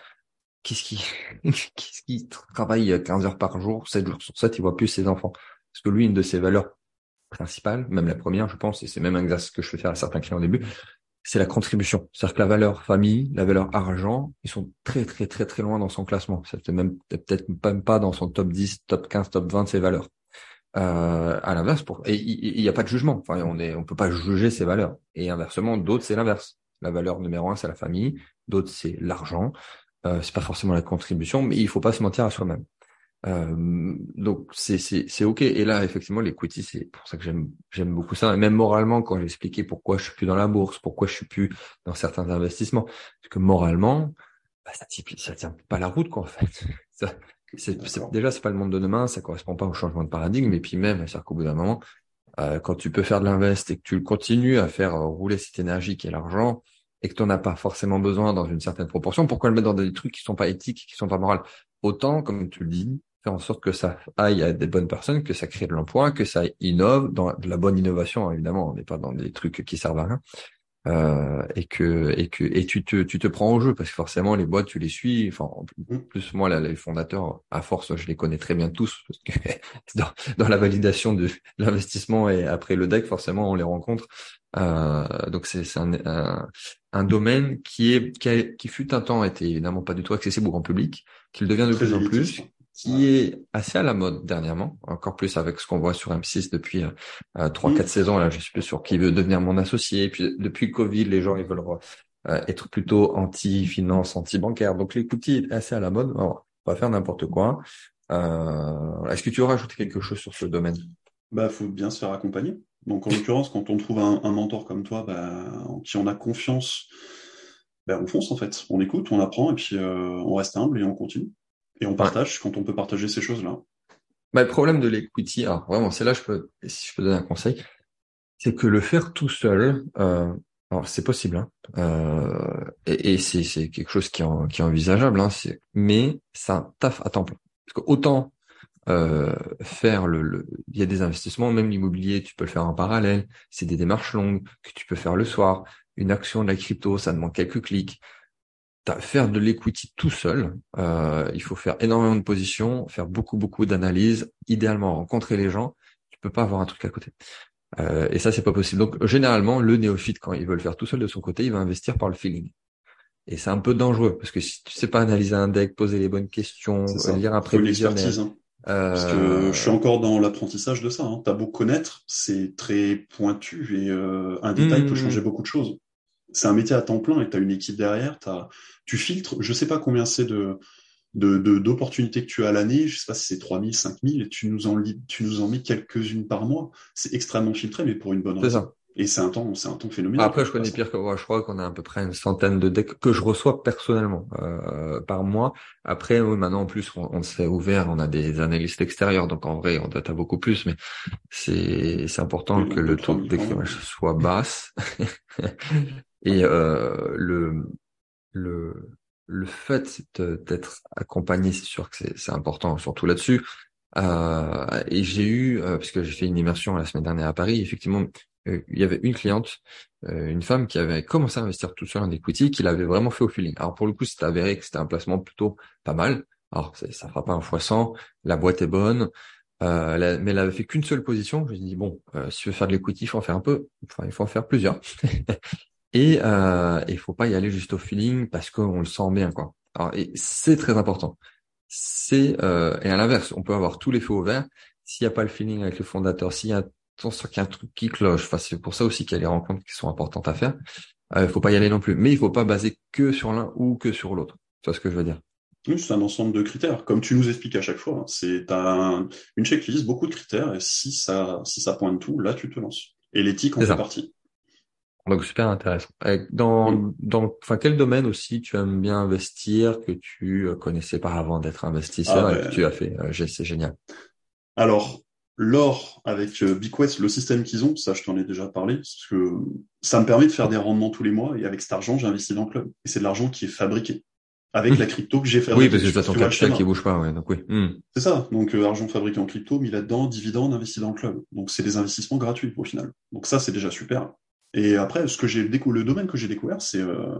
qu'est-ce qui, *laughs* qu'est-ce qui travaille 15 heures par jour, 7 jours sur 7, il voit plus ses enfants. Parce que lui, une de ses valeurs principale, même la première, je pense, et c'est même un exercice que je fais faire à certains clients au début, c'est la contribution. C'est-à-dire que la valeur famille, la valeur argent, ils sont très, très, très, très loin dans son classement. C'est même peut-être même pas dans son top 10, top 15, top 20 de ses valeurs. Euh, à l'inverse, pour et il n'y a pas de jugement. Enfin, on est, on peut pas juger ses valeurs. Et inversement, d'autres c'est l'inverse. La valeur numéro un c'est la famille, d'autres c'est l'argent. Euh, c'est pas forcément la contribution, mais il faut pas se mentir à soi-même. Euh, donc c'est c'est c'est ok. Et là effectivement l'equity c'est pour ça que j'aime j'aime beaucoup ça. Et même moralement quand j'ai expliqué pourquoi je suis plus dans la bourse, pourquoi je suis plus dans certains investissements, parce que moralement bah, ça tient ça tient pas la route quoi en fait. *laughs* Ça, c'est, déjà c'est pas le monde de demain, ça correspond pas au changement de paradigme. Et puis même c'est qu'au bout d'un moment euh, quand tu peux faire de l'invest et que tu continues à faire rouler cette énergie qui est l'argent et que tu n'en as pas forcément besoin dans une certaine proportion, pourquoi le mettre dans des trucs qui sont pas éthiques, qui sont pas moraux Autant, comme tu le dis, faire en sorte que ça aille à des bonnes personnes, que ça crée de l'emploi, que ça innove dans de la bonne innovation. Évidemment, on n'est pas dans des trucs qui servent à rien. Euh, et que et que et tu te tu te prends au jeu parce que forcément les boîtes tu les suis enfin en plus moi là, les fondateurs à force je les connais très bien tous parce que *laughs* dans, dans la validation de l'investissement et après le deck forcément on les rencontre euh, donc c'est c'est un, un, domaine qui est qui, qui fut un temps était évidemment pas du tout accessible au grand public qu'il devient de plus en plus qui est assez à la mode dernièrement, encore plus avec ce qu'on voit sur M6 depuis euh, trois, quatre saisons. Là, je suis plus sûr qui veut devenir mon associé. Et puis depuis le Covid, les gens ils veulent euh, être plutôt anti-finance, anti-bancaire. Donc l'equity est assez à la mode. on va faire n'importe quoi. Euh, Est-ce que tu aurais ajouté quelque chose sur ce domaine? Bah, faut bien se faire accompagner. Donc en l'occurrence, quand on trouve un, un, mentor comme toi, bah, en qui on a confiance, bah, on fonce en fait. On écoute, on apprend et puis euh, on reste humble et on continue. Et on partage quand on peut partager ces choses-là. Bah, le problème de l'equity, alors vraiment, c'est là je peux, si je peux donner un conseil, c'est que le faire tout seul, euh, alors c'est possible, hein, euh, et, et c'est, quelque chose qui est, qui est envisageable, hein, mais ça taf à temps plein. Parce que autant euh, faire le, le, il y a des investissements, même l'immobilier, tu peux le faire en parallèle, c'est des démarches longues que tu peux faire le soir. Une action de la crypto, ça demande quelques clics faire de l'equity tout seul, euh, il faut faire énormément de positions, faire beaucoup beaucoup d'analyses, idéalement rencontrer les gens. Tu peux pas avoir un truc à côté. Euh, et ça c'est pas possible. Donc généralement le néophyte quand il veut le faire tout seul de son côté, il va investir par le feeling. Et c'est un peu dangereux parce que si tu sais pas analyser un deck, poser les bonnes questions, lire un prévisionnel. Hein. Parce que euh, je suis encore dans l'apprentissage de ça. Hein. T'as beau connaître, c'est très pointu et euh, un détail peut mmh. changer beaucoup de choses c'est un métier à temps plein et tu as une équipe derrière, as, tu filtres, je sais pas combien c'est de d'opportunités que tu as à l'année, je sais pas si c'est 3000, 5000, et tu nous en, tu nous en mets quelques-unes par mois. C'est extrêmement filtré, mais pour une bonne raison. Et c'est un temps, c'est un temps phénoménal. Après, je connais pire que moi. Je crois qu'on a à peu près une centaine de decks que je reçois personnellement euh, par mois. Après, maintenant en plus, on, on s'est ouvert, on a des analystes extérieurs, donc en vrai, on doit beaucoup plus, mais c'est c'est important que le taux d'écrémage soit basse. *laughs* Et euh, le, le, le fait d'être accompagné, c'est sûr que c'est important, surtout là-dessus. Euh, et j'ai eu, euh, parce que j'ai fait une immersion la semaine dernière à Paris, effectivement, euh, il y avait une cliente, euh, une femme qui avait commencé à investir tout seul en equity, qui l'avait vraiment fait au feeling. Alors pour le coup, c'était avéré que c'était un placement plutôt pas mal. Alors ça fera pas un fois 100, la boîte est bonne, euh, mais elle avait fait qu'une seule position. Je lui ai dit bon, si tu veux faire de l'equity, il faut en faire un peu, enfin il faut en faire plusieurs. *laughs* Et euh, il faut pas y aller juste au feeling parce qu'on le sent bien, quoi. Alors, et c'est très important. c'est euh, et à l'inverse, on peut avoir tous les feux au vert s'il n'y a pas le feeling avec le fondateur, s'il y a attention qu'il y a un truc qui cloche. Enfin, c'est pour ça aussi qu'il y a les rencontres qui sont importantes à faire. Il euh, faut pas y aller non plus, mais il faut pas baser que sur l'un ou que sur l'autre. Tu vois ce que je veux dire? Oui, c'est un ensemble de critères, comme tu nous expliques à chaque fois. Hein. C'est un, une checklist, beaucoup de critères, et si ça si ça pointe tout, là tu te lances. Et l'éthique en fait partie. Donc super intéressant. Dans, dans, enfin, quel domaine aussi tu aimes bien investir que tu euh, connaissais pas avant d'être investisseur ah et que tu as fait euh, C'est génial. Alors, l'or avec euh, BigQuest, le système qu'ils ont, ça je t'en ai déjà parlé, parce que ça me permet de faire des rendements tous les mois et avec cet argent, j'investis dans le club. Et c'est de l'argent qui est fabriqué avec la crypto que j'ai fabriquée. Oui, parce que c'est ton capital qui bouge pas, ouais, donc oui. Hmm. C'est ça. Donc argent fabriqué en crypto, mis là-dedans, dividende investi dans le club. Donc c'est des investissements gratuits au final. Donc ça c'est déjà super. Et après, ce que j'ai le domaine que j'ai découvert, c'est euh,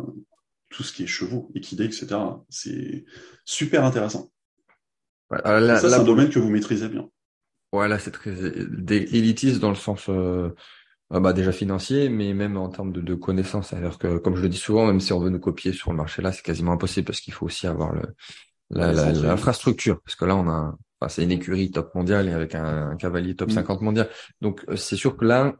tout ce qui est chevaux, équidés, etc. C'est super intéressant. ça, c'est un domaine que vous maîtrisez bien. Voilà, c'est très élitiste dans le sens euh, euh, bah, déjà financier, mais même en termes de, de connaissances. C'est-à-dire que, comme je le dis souvent, même si on veut nous copier sur le marché là, c'est quasiment impossible parce qu'il faut aussi avoir le l'infrastructure. Parce que là, on a, enfin, c'est une écurie top mondiale et avec un, cavalier top 50 mm. mondial. Donc, c'est sûr que là,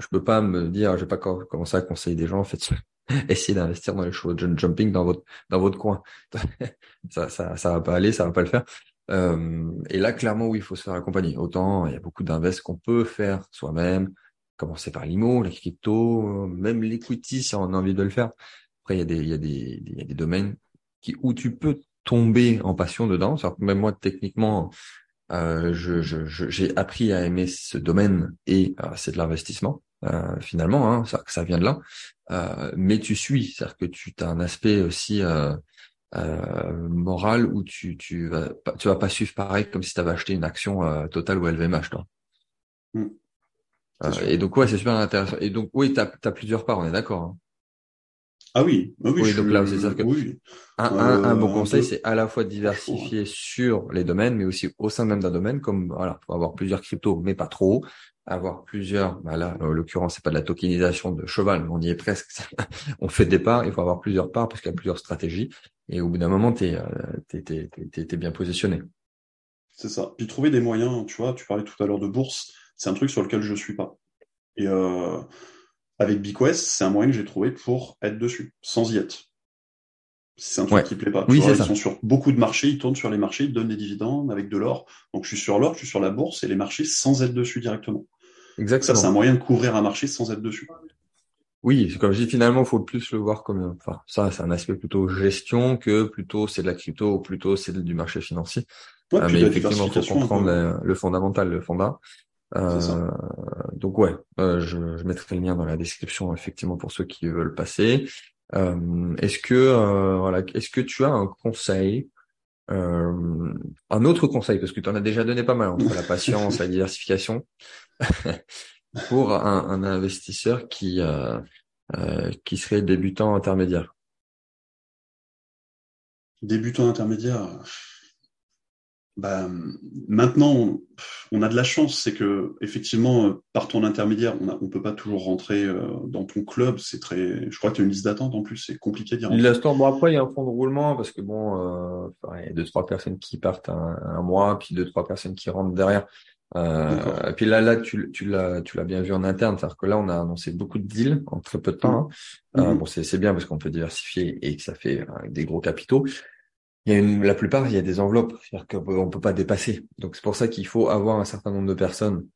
je peux pas me dire, je vais pas commencer à conseiller des gens, en fait, *laughs* essayer d'investir dans les chevaux de jumping dans votre dans votre coin. *laughs* ça, ça, ça va pas aller, ça va pas le faire. Euh, et là, clairement, oui, il faut se faire accompagner. Autant, il y a beaucoup d'invests qu'on peut faire soi-même, commencer par l'IMO, la crypto, même l'equity si on a envie de le faire. Après, il y a des, il y a des, il y a des domaines qui, où tu peux tomber en passion dedans. Même moi, techniquement, euh, je, j'ai appris à aimer ce domaine et euh, c'est de l'investissement euh, finalement, hein, que ça vient de là. Euh, mais tu suis, c'est-à-dire que tu as un aspect aussi euh, moral où tu tu vas tu vas pas suivre pareil comme si tu avais acheté une action Total ou LVMH, toi. Mm. et donc ouais, c'est super intéressant. Et donc oui, tu as, plusieurs parts, on est d'accord. Hein. Ah oui, ah oui, donc là, c'est ça que un, un, bon conseil, c'est à la fois diversifier sur les domaines, mais aussi au sein même d'un domaine, comme voilà, faut avoir plusieurs cryptos, mais pas trop, avoir plusieurs. Bah là, en l'occurrence, c'est pas de la tokenisation de cheval, mais on y est presque. *laughs* on fait des parts, il faut avoir plusieurs parts parce qu'il y a plusieurs stratégies, et au bout d'un moment, t'es es, es, bien positionné. C'est ça. Puis trouver des moyens, tu vois, tu parlais tout à l'heure de bourse, c'est un truc sur lequel je suis pas. Et euh, avec BigQuest, c'est un moyen que j'ai trouvé pour être dessus, sans y être. C'est un truc qui plaît pas. Oui, ils ça. sont sur beaucoup de marchés, ils tournent sur les marchés, ils donnent des dividendes avec de l'or. Donc je suis sur l'or, je suis sur la bourse et les marchés sans être dessus directement. Exactement. Ça, c'est un moyen de couvrir un marché sans être dessus. Oui, comme je dis, finalement, il faut plus le voir comme, enfin, ça, c'est un aspect plutôt gestion que plutôt c'est de la crypto ou plutôt c'est du marché financier. Euh, mais effectivement, il faut comprendre le, fondamental, le fondat. Euh, donc ouais, euh, je, je, mettrai le lien dans la description effectivement pour ceux qui veulent passer. Euh, est-ce que euh, voilà, est-ce que tu as un conseil, euh, un autre conseil parce que tu en as déjà donné pas mal entre la *laughs* patience, la diversification, *laughs* pour un, un, investisseur qui qui serait débutant intermédiaire? Débutant intermédiaire? Bah, maintenant, on, a de la chance, c'est que effectivement, par ton intermédiaire, on ne peut pas toujours rentrer euh, dans ton club. C'est très, je crois que tu as une liste d'attente en plus, c'est compliqué d'y rentrer. L'instant, bon après, il y a un fond de roulement parce que bon, euh, il y a deux trois personnes qui partent un, un, mois, puis deux trois personnes qui rentrent derrière. Euh, et puis là, là, tu, tu l'as, tu l'as bien vu en interne, c'est-à-dire que là, on a annoncé beaucoup de deals en très peu de temps. Hein. Euh, mm-hmm. bon, c'est bien parce qu'on peut diversifier et que ça fait des gros capitaux il y a une, la plupart, il y a des enveloppes, c'est-à-dire qu'on peut pas dépasser. Donc c'est pour ça qu'il faut avoir un certain nombre de personnes,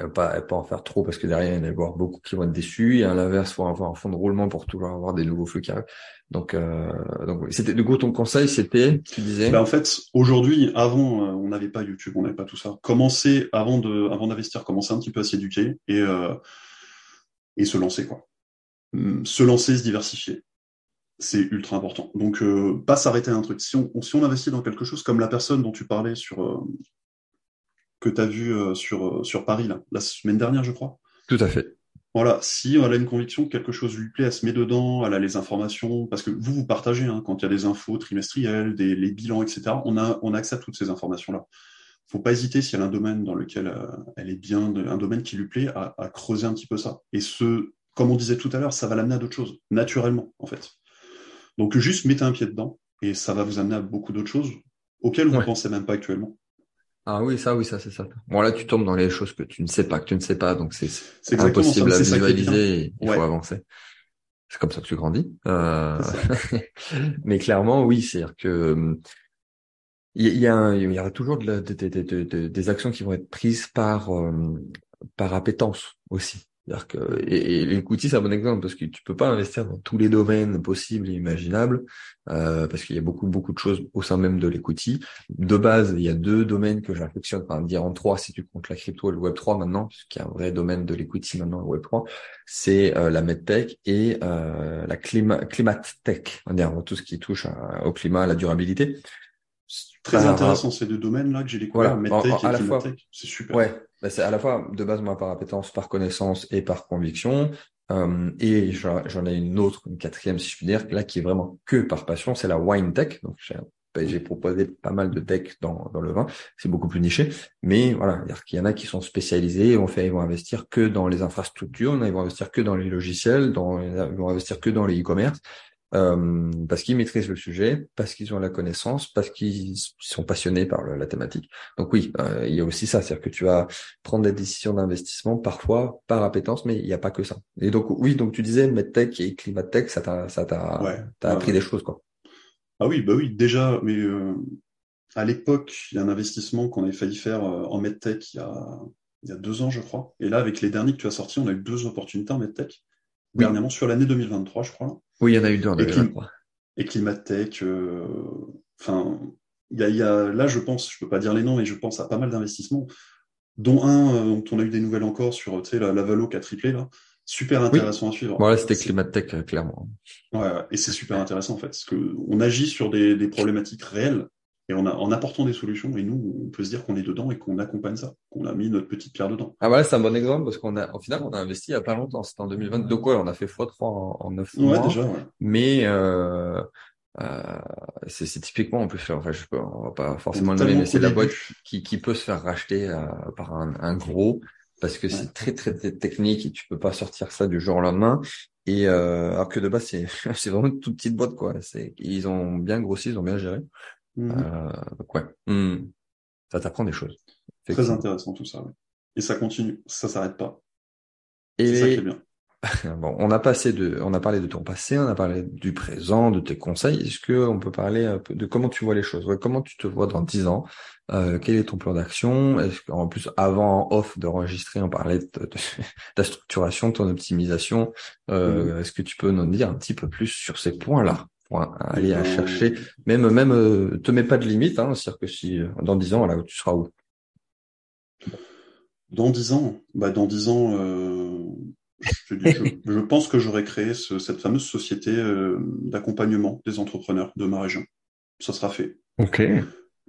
euh, pas, pas en faire trop parce que derrière il va y avoir beaucoup qui vont être déçus. Et à l'inverse, faut avoir un fond de roulement pour toujours avoir des nouveaux flux qui arrivent. Donc, euh, donc c'était du coup ton conseil, c'était, tu disais? Ben en fait, aujourd'hui, avant, euh, on n'avait pas YouTube, on n'avait pas tout ça. Commencer avant de, avant d'investir, commencer un petit peu à s'éduquer et euh, et se lancer quoi. Hum, se lancer, se diversifier c'est ultra important. Donc, euh, pas s'arrêter à un truc. Si on, si on investit dans quelque chose comme la personne dont tu parlais sur euh, que tu as vu euh, sur, sur Paris là, la semaine dernière, je crois. Tout à fait. Voilà, si elle a une conviction que quelque chose lui plaît, elle se met dedans, elle a les informations, parce que vous, vous partagez, hein, quand il y a des infos trimestrielles, des, les bilans, etc., on a, on a accès à toutes ces informations-là. Faut pas hésiter, si elle a un domaine dans lequel elle est bien, un domaine qui lui plaît, à, à creuser un petit peu ça. Et ce, comme on disait tout à l'heure, ça va l'amener à d'autres choses, naturellement, en fait. Donc juste mettez un pied dedans et ça va vous amener à beaucoup d'autres choses. auxquelles vous ne pensez même pas actuellement. Ah oui, ça, oui, ça, c'est ça. Bon, là, tu tombes dans les choses que tu ne sais pas, que tu ne sais pas, donc c'est impossible à visualiser. Il faut avancer. C'est comme ça que tu grandis. Euh... *laughs* Mais clairement, oui, c'est-à-dire que il y, a, y aura toujours de des actions qui vont être prises par euh, par appétence aussi. C'est-à-dire que et, et l'écoutille c'est un bon exemple parce que tu peux pas investir dans tous les domaines possibles et imaginables euh, parce qu'il y a beaucoup beaucoup de choses au sein même de l'écoutille. De base, il y a deux domaines que j'affectionne, enfin dire en trois si tu comptes la crypto et le Web 3 maintenant, puisqu'il y a un vrai domaine de l'écoutille maintenant le Web 3, c'est euh, la medtech et euh, la climat climat tech, on dire tout ce qui touche au climat, à la durabilité. Très intéressant ces deux domaines-là que j'ai découvert, voilà, medtech et climatech, c'est super. Ouais, bah, c'est à la fois de base moi par appétence, par connaissance et par conviction. Euh, et j'en ai une autre, une quatrième si je puis dire, là qui est vraiment que par passion, c'est la wine tech. Donc j'ai proposé pas mal de tech dans, dans le vin, c'est beaucoup plus niché, mais voilà, il y en a qui sont spécialisés, on fait, ils vont investir que dans les infrastructures, ils vont investir que dans les logiciels, ils vont investir que dans les e-commerce, euh, parce qu'ils maîtrisent le sujet, parce qu'ils ont la connaissance, parce qu'ils sont passionnés par la thématique. Donc oui, euh, il y a aussi ça, c'est-à-dire que tu vas prendre des décisions d'investissement parfois par appétence, mais il n'y a pas que ça. Et donc oui, donc tu disais MedTech et ClimaTech, ça t'a ça t'a ouais, appris des choses quoi. Ah oui, bah oui, déjà, mais euh, à l'époque, il y a un investissement qu'on avait failli faire en MedTech il y a il y a deux ans, je crois. Et là, avec les derniers que tu as sortis, on a eu deux opportunités en MedTech. Dernièrement, sur l'année 2023, je crois. Oui, il y en a eu deux en Et Climatech, euh, enfin, il y a, là, je pense, je peux pas dire les noms, mais je pense à pas mal d'investissements, dont un euh, dont on a eu des nouvelles encore sur, tu sais, la, la Valo qui a triplé là. Super intéressant à suivre. Voilà, c'était Climatech, euh, clairement. Ouais, et c'est super intéressant en fait, parce que on agit sur des, des problématiques réelles et en, en apportant des solutions, et nous, on peut se dire qu'on est dedans et qu'on accompagne ça, qu'on a mis notre petite pierre dedans. Ah voilà, c'est un bon exemple parce qu'on a, au final, on a investi il y a pas longtemps. C'était en 2022 quoi, on a fait x3 en, en 9 mois. Ouais, déjà, ouais. Mais euh, euh, c'est typiquement, on peut faire, enfin, je peux, on va pas forcément le nommer, mais c'est la boîte qui, qui peut se faire racheter euh, par un, un, gros parce que c'est très, très très technique et tu peux pas sortir ça du jour au lendemain. Et euh, alors que de base c'est *laughs* c'est vraiment une toute petite boîte quoi. C'est ils ont bien grossi, ils ont bien géré. Mmh. Euh, donc ouais, mmh. ça t'apprend des choses. Très intéressant tout ça. Et ça continue, ça s'arrête pas. Et c'est ça qui est bien. *laughs* bon, on a passé de, on a parlé de ton passé, on a parlé du présent, de tes conseils. Est-ce que on peut parler un peu de comment tu vois les choses? Comment tu te vois dans dix ans? Euh, Quel est ton plan d'action? Est-ce qu'en plus, avant off d'enregistrer, on parlait de, de, *laughs* ta structuration, ton optimisation. Euh, mmh. Est-ce que tu peux nous dire un petit peu plus sur ces points-là? Aller à chercher. Même, même, euh, te mets pas de limite, hein, c'est-à-dire que si euh, dans dix ans, là, tu seras où? Dans dix ans, bah dans dix ans, euh, je, *laughs* je, pense que j'aurais créé ce, cette fameuse société euh, d'accompagnement des entrepreneurs de ma région. Ça sera fait. Ok.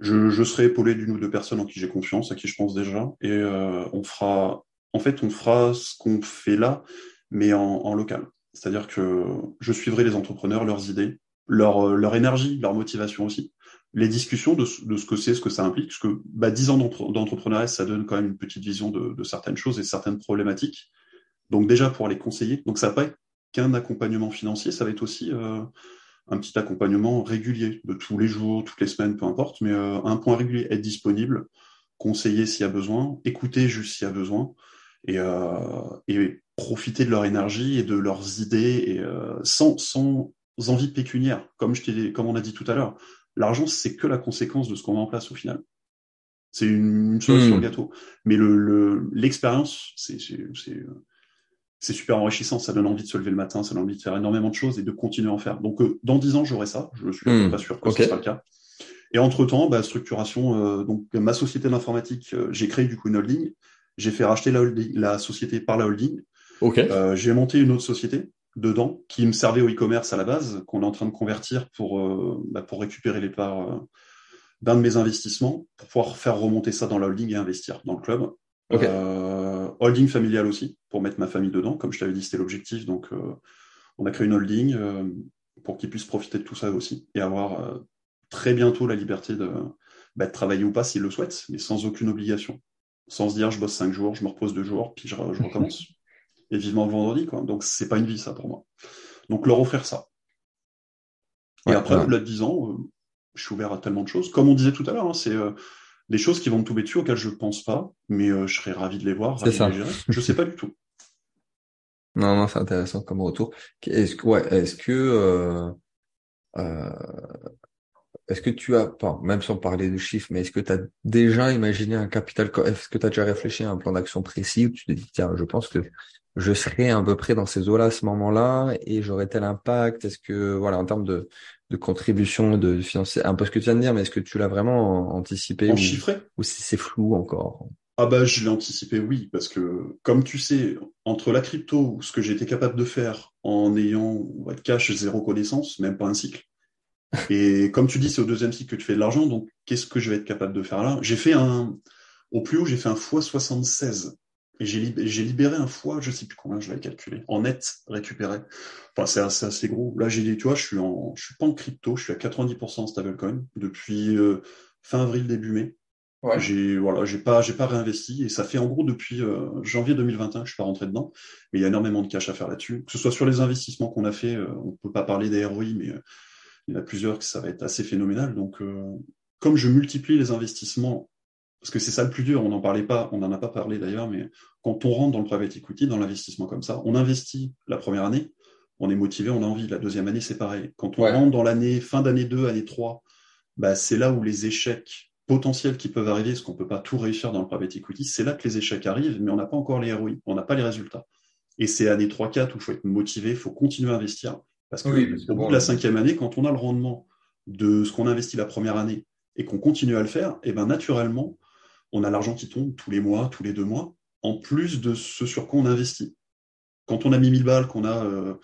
Je, je serai épaulé d'une ou deux personnes en qui j'ai confiance, à qui je pense déjà, et on fera. En fait, on fera ce qu'on fait là, mais en, en local. C'est-à-dire que je suivrai les entrepreneurs, leurs idées, leur, euh, leur énergie, leur motivation aussi. Les discussions de, de ce que c'est, ce que ça implique, parce que bah, 10 ans d'entrepreneuriat, ça donne quand même une petite vision de, de, certaines choses et certaines problématiques. Donc déjà pour les conseiller. Donc ça va pas être qu'un accompagnement financier, ça va être aussi euh, un petit accompagnement régulier, de tous les jours, toutes les semaines, peu importe, mais euh, un point régulier, être disponible, conseiller s'il y a besoin, écouter juste s'il y a besoin, et, euh, et profiter de leur énergie et de leurs idées, et euh, sans, sans envies pécuniaires, comme, je comme on a dit tout à l'heure. L'argent, c'est que la conséquence de ce qu'on met en place au final. C'est une, une chose sur le hmm. gâteau. Mais le l'expérience, c'est c'est super enrichissant. Ça donne envie de se lever le matin, ça donne envie de faire énormément de choses et de continuer à en faire. Donc, euh, dans dix ans, j'aurai ça. Je suis hmm. pas sûr que ce sera le cas. Et entre temps, bah, structuration. Euh, donc, ma société d'informatique, euh, j'ai créé du coup une holding. J'ai fait racheter la, la société par la holding. Okay. j'ai monté une autre société dedans qui me servait au e-commerce à la base, qu'on est en train de convertir pour, euh, bah, pour récupérer les parts euh, d'un de mes investissements, pour pouvoir faire remonter ça dans la holding et investir dans le club. Euh, holding familial aussi, pour mettre ma famille dedans, comme je t'avais dit, c'était l'objectif. Donc, on a créé une holding pour qu'ils puissent profiter de tout ça aussi et avoir très bientôt la liberté de, bah, de travailler ou pas s'ils le souhaitent, mais sans aucune obligation. Sans se dire, je bosse cinq jours, je me repose deux jours, puis je, je recommence et vivement le vendredi, quoi. Donc c'est pas une vie ça pour moi. Donc leur offrir ça. Et après, au-delà de 10 ans, euh, Je suis ouvert à tellement de choses. Comme on disait tout à l'heure, hein, c'est euh, des choses qui vont me tomber dessus auxquelles je pense pas, mais euh, je serais ravi de les voir, ravi ça. les. Je sais pas du tout. Non, non, c'est intéressant comme retour. Est-ce que, ouais, est-ce que, est-ce que tu as, enfin, même sans parler de chiffres, mais est-ce que tu as déjà imaginé un capital, est-ce que tu as déjà réfléchi à un plan d'action précis où tu te dis, tiens, je pense que je serai à peu près dans ces eaux-là à ce moment-là et j'aurai tel impact? Est-ce que, voilà, en termes de, de contribution, de financer, un peu ce que tu viens de dire, mais est-ce que tu l'as vraiment anticipé En ou, chiffré? ou si c'est flou encore? Ah bah je l'ai anticipé, oui, parce que comme tu sais, entre la crypto, ce que été capable de faire en ayant ouais, cash zéro connaissance, même pas un cycle, et comme tu dis, c'est au deuxième cycle que tu fais de l'argent, donc qu'est-ce que je vais être capable de faire là? J'ai fait un, au plus haut, j'ai fait un x76. Et j'ai libéré, un fois, je sais plus combien je l'avais calculé, en net récupéré. Enfin, c'est assez, assez, gros. Là, j'ai dit, tu vois, je suis en, je suis pas en crypto, je suis à 90% en stablecoin depuis euh, fin avril, début mai. Ouais. J'ai voilà, j'ai pas j'ai pas réinvesti et ça fait en gros depuis euh, janvier 2021 que je suis pas rentré dedans, mais il y a énormément de cash à faire là-dessus. Que ce soit sur les investissements qu'on a fait, euh, on peut pas parler des ROI, mais euh, il y en a plusieurs que ça va être assez phénoménal. Donc comme je multiplie les investissements, parce que c'est ça le plus dur, on n'en parlait pas, on n'en a pas parlé d'ailleurs, mais quand on rentre dans le private equity, dans l'investissement comme ça, on investit la première année, on est motivé, on a envie. La deuxième année, c'est pareil. Quand on ouais. rentre dans l'année fin d'année 2, année 3, bah, c'est là où les échecs potentiels qui peuvent arriver, parce qu'on peut pas tout réussir dans le private equity, c'est là que les échecs arrivent, mais on n'a pas encore les ROI, on n'a pas les résultats. Et c'est année 3-4 où il faut être motivé, il faut continuer à investir. Parce que oui, au bout de la cinquième année, quand on a le rendement de ce qu'on a investi la première année et qu'on continue à le faire, et ben naturellement, on a l'argent qui tombe tous les mois, tous les deux mois, en plus de ce sur quoi on investit. Quand on a mis 1000 balles, qu'on a euh,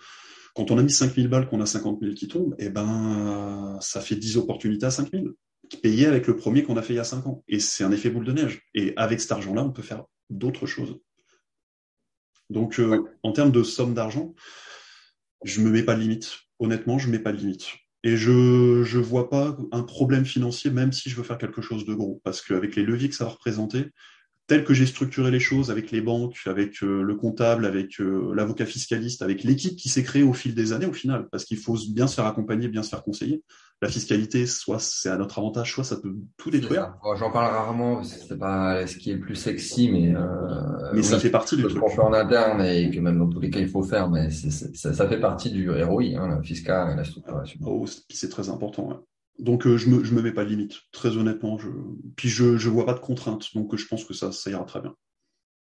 quand on a mis 5000 balles, qu'on a 50 000 qui tombent, et ben ça fait 10 opportunités à 5000 payé avec le premier qu'on a fait il y a 5 ans. Et c'est un effet boule de neige. Et avec cet argent-là, on peut faire d'autres choses. Donc, euh, ouais. en termes de somme d'argent, je me mets pas de limite. Honnêtement, je mets pas de limite. Et je je vois pas un problème financier, même si je veux faire quelque chose de gros, parce qu'avec les leviers que ça va représenter, tel que j'ai structuré les choses avec les banques, avec euh, le comptable, avec euh, l'avocat fiscaliste, avec l'équipe qui s'est créée au fil des années au final, parce qu'il faut bien se faire accompagner, bien se faire conseiller. La fiscalité, soit c'est à notre avantage, soit ça peut tout détruire. J'en parle rarement, c'est pas ce qui est le plus sexy, mais euh, mais oui, ça fait partie du truc. Qu'on fait en interne et que même dans tous les cas il faut faire, mais c est, c est, ça, ça, fait partie du ROI, hein, la fiscal et la structuration. Oh, c'est très important. Ouais. Donc euh, je me je me mets pas de limite, très honnêtement. Je... Puis je je vois pas de contraintes, donc je pense que ça ça ira très bien.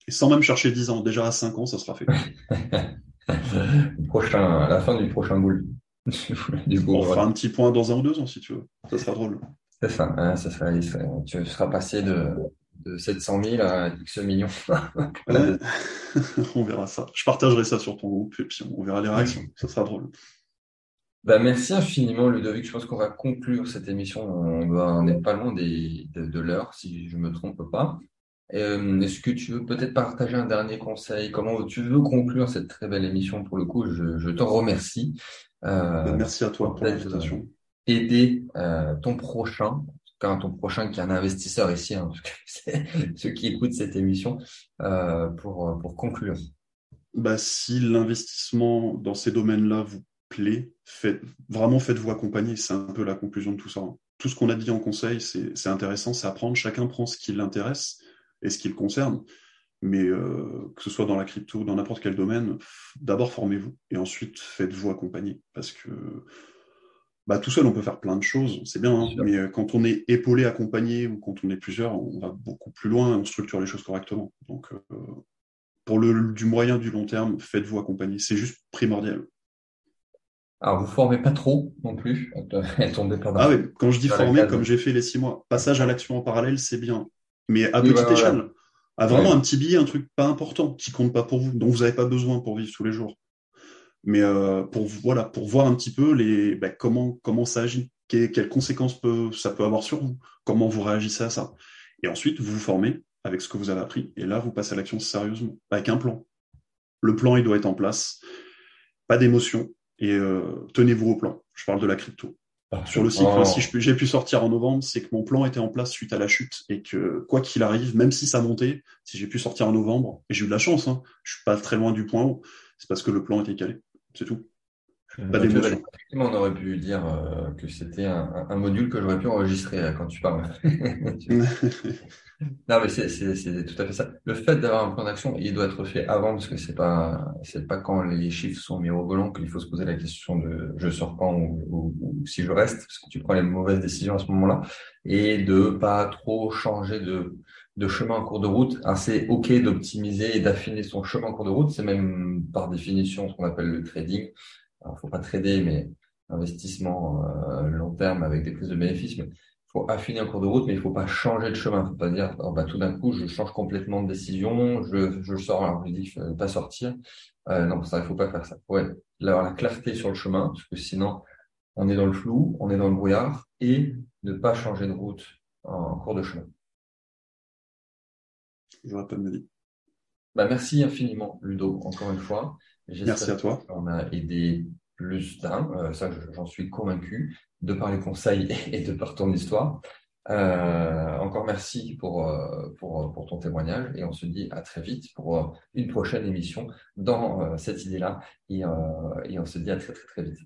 Et sans même chercher 10 ans, déjà à 5 ans, ça sera fait. *laughs* prochain, à la fin du prochain boule. Du coup, On voilà. fera un petit point dans un ou deux ans si tu veux. Ça sera drôle. C'est ça, hein, ça sera, tu seras passé de, de 700 000 à X millions. *laughs* ouais. *laughs* on verra ça. Je partagerai ça sur ton groupe et puis on verra les réactions. Ça sera drôle. Bah, merci infiniment, Ludovic. Je pense qu'on va conclure cette émission. On n'est pas loin des, de, de l'heure, si je me trompe pas. Euh, Est-ce que tu veux peut-être partager un dernier conseil? Comment tu veux conclure cette très belle émission? Pour le coup, je, je t'en remercie. Euh, merci à toi pour l'invitation. Aider euh, ton prochain, quand ton prochain qui est un investisseur ici, hein, *laughs* ceux qui écoutent cette émission, pour, pour conclure. Bah, si l'investissement dans ces domaines-là vous plaît, faites, vraiment faites-vous accompagner. C'est un peu la conclusion de tout ça. Hein. Tout ce qu'on a dit en conseil, c'est intéressant, c'est apprendre. Chacun prend ce qui l'intéresse et ce qui le concerne. Mais euh, que ce soit dans la crypto ou dans n'importe quel domaine, d'abord formez-vous et ensuite faites-vous accompagner. Parce que bah, tout seul, on peut faire plein de choses, c'est bien, hein, mais euh, quand on est épaulé, accompagné ou quand on est plusieurs, on va beaucoup plus loin et on structure les choses correctement. Donc, euh, pour le du moyen, du long terme, faites-vous accompagner. C'est juste primordial. Alors, vous formez pas trop non plus. Elle pas ah oui, quand je dis former, comme j'ai fait les six mois, passage à l'action en parallèle, c'est bien. Mais à petite échelle. Ouais. À vraiment ouais. un petit billet, un truc pas important, qui compte pas pour vous, dont vous n'avez pas besoin pour vivre tous les jours. Mais euh, pour voilà, pour voir un petit peu les bah, comment comment ça agit, quelles, quelles conséquences peut, ça peut avoir sur vous, comment vous réagissez à ça. Et ensuite, vous vous formez avec ce que vous avez appris, et là, vous passez à l'action sérieusement, avec un plan. Le plan, il doit être en place, pas d'émotion, et euh, tenez-vous au plan. Je parle de la crypto. Sur le cycle, oh. si j'ai pu sortir en novembre, c'est que mon plan était en place suite à la chute et que quoi qu'il arrive, même si ça montait, si j'ai pu sortir en novembre, et j'ai eu de la chance, hein, je suis pas très loin du point haut, c'est parce que le plan était calé, c'est tout. Pas d'émotion. Effectivement, on aurait pu dire que c'était un, un, module que j'aurais pu enregistrer quand tu parles. *laughs* Non, mais c'est, tout à fait ça. Le fait d'avoir un plan d'action, il doit être fait avant parce que c'est pas, c'est pas quand les chiffres sont mirobolants qu'il faut se poser la question de je sors quand ou, ou, si je reste parce que tu prends les mauvaises décisions à ce moment-là et de pas trop changer de, de chemin en cours de route. Ah, c'est ok d'optimiser et d'affiner son chemin en cours de route. C'est même par définition ce qu'on appelle le trading. Alors, faut pas trader, mais investissement euh, long terme avec des prises de bénéfices. Mais faut affiner en cours de route, mais il faut pas changer de chemin. Faut pas dire, oh, bah, tout d'un coup, je change complètement de décision, je, je sors, alors je dis, je ne pas sortir. Euh, non, ça, il faut pas faire ça. Ouais, avoir la clarté sur le chemin, parce que sinon, on est dans le flou, on est dans le brouillard, et ne pas changer de route en, cours de chemin. Je rappelle ma vie. Bah, merci infiniment, Ludo, encore une fois. Merci à toi. On a aidé plus d'un, euh, ça j'en suis convaincu, de par les conseils *laughs* et de par ton histoire. Euh, encore merci pour, euh, pour, pour ton témoignage et on se dit à très vite pour une prochaine émission dans cette idée-là et, et on se dit à très très très vite.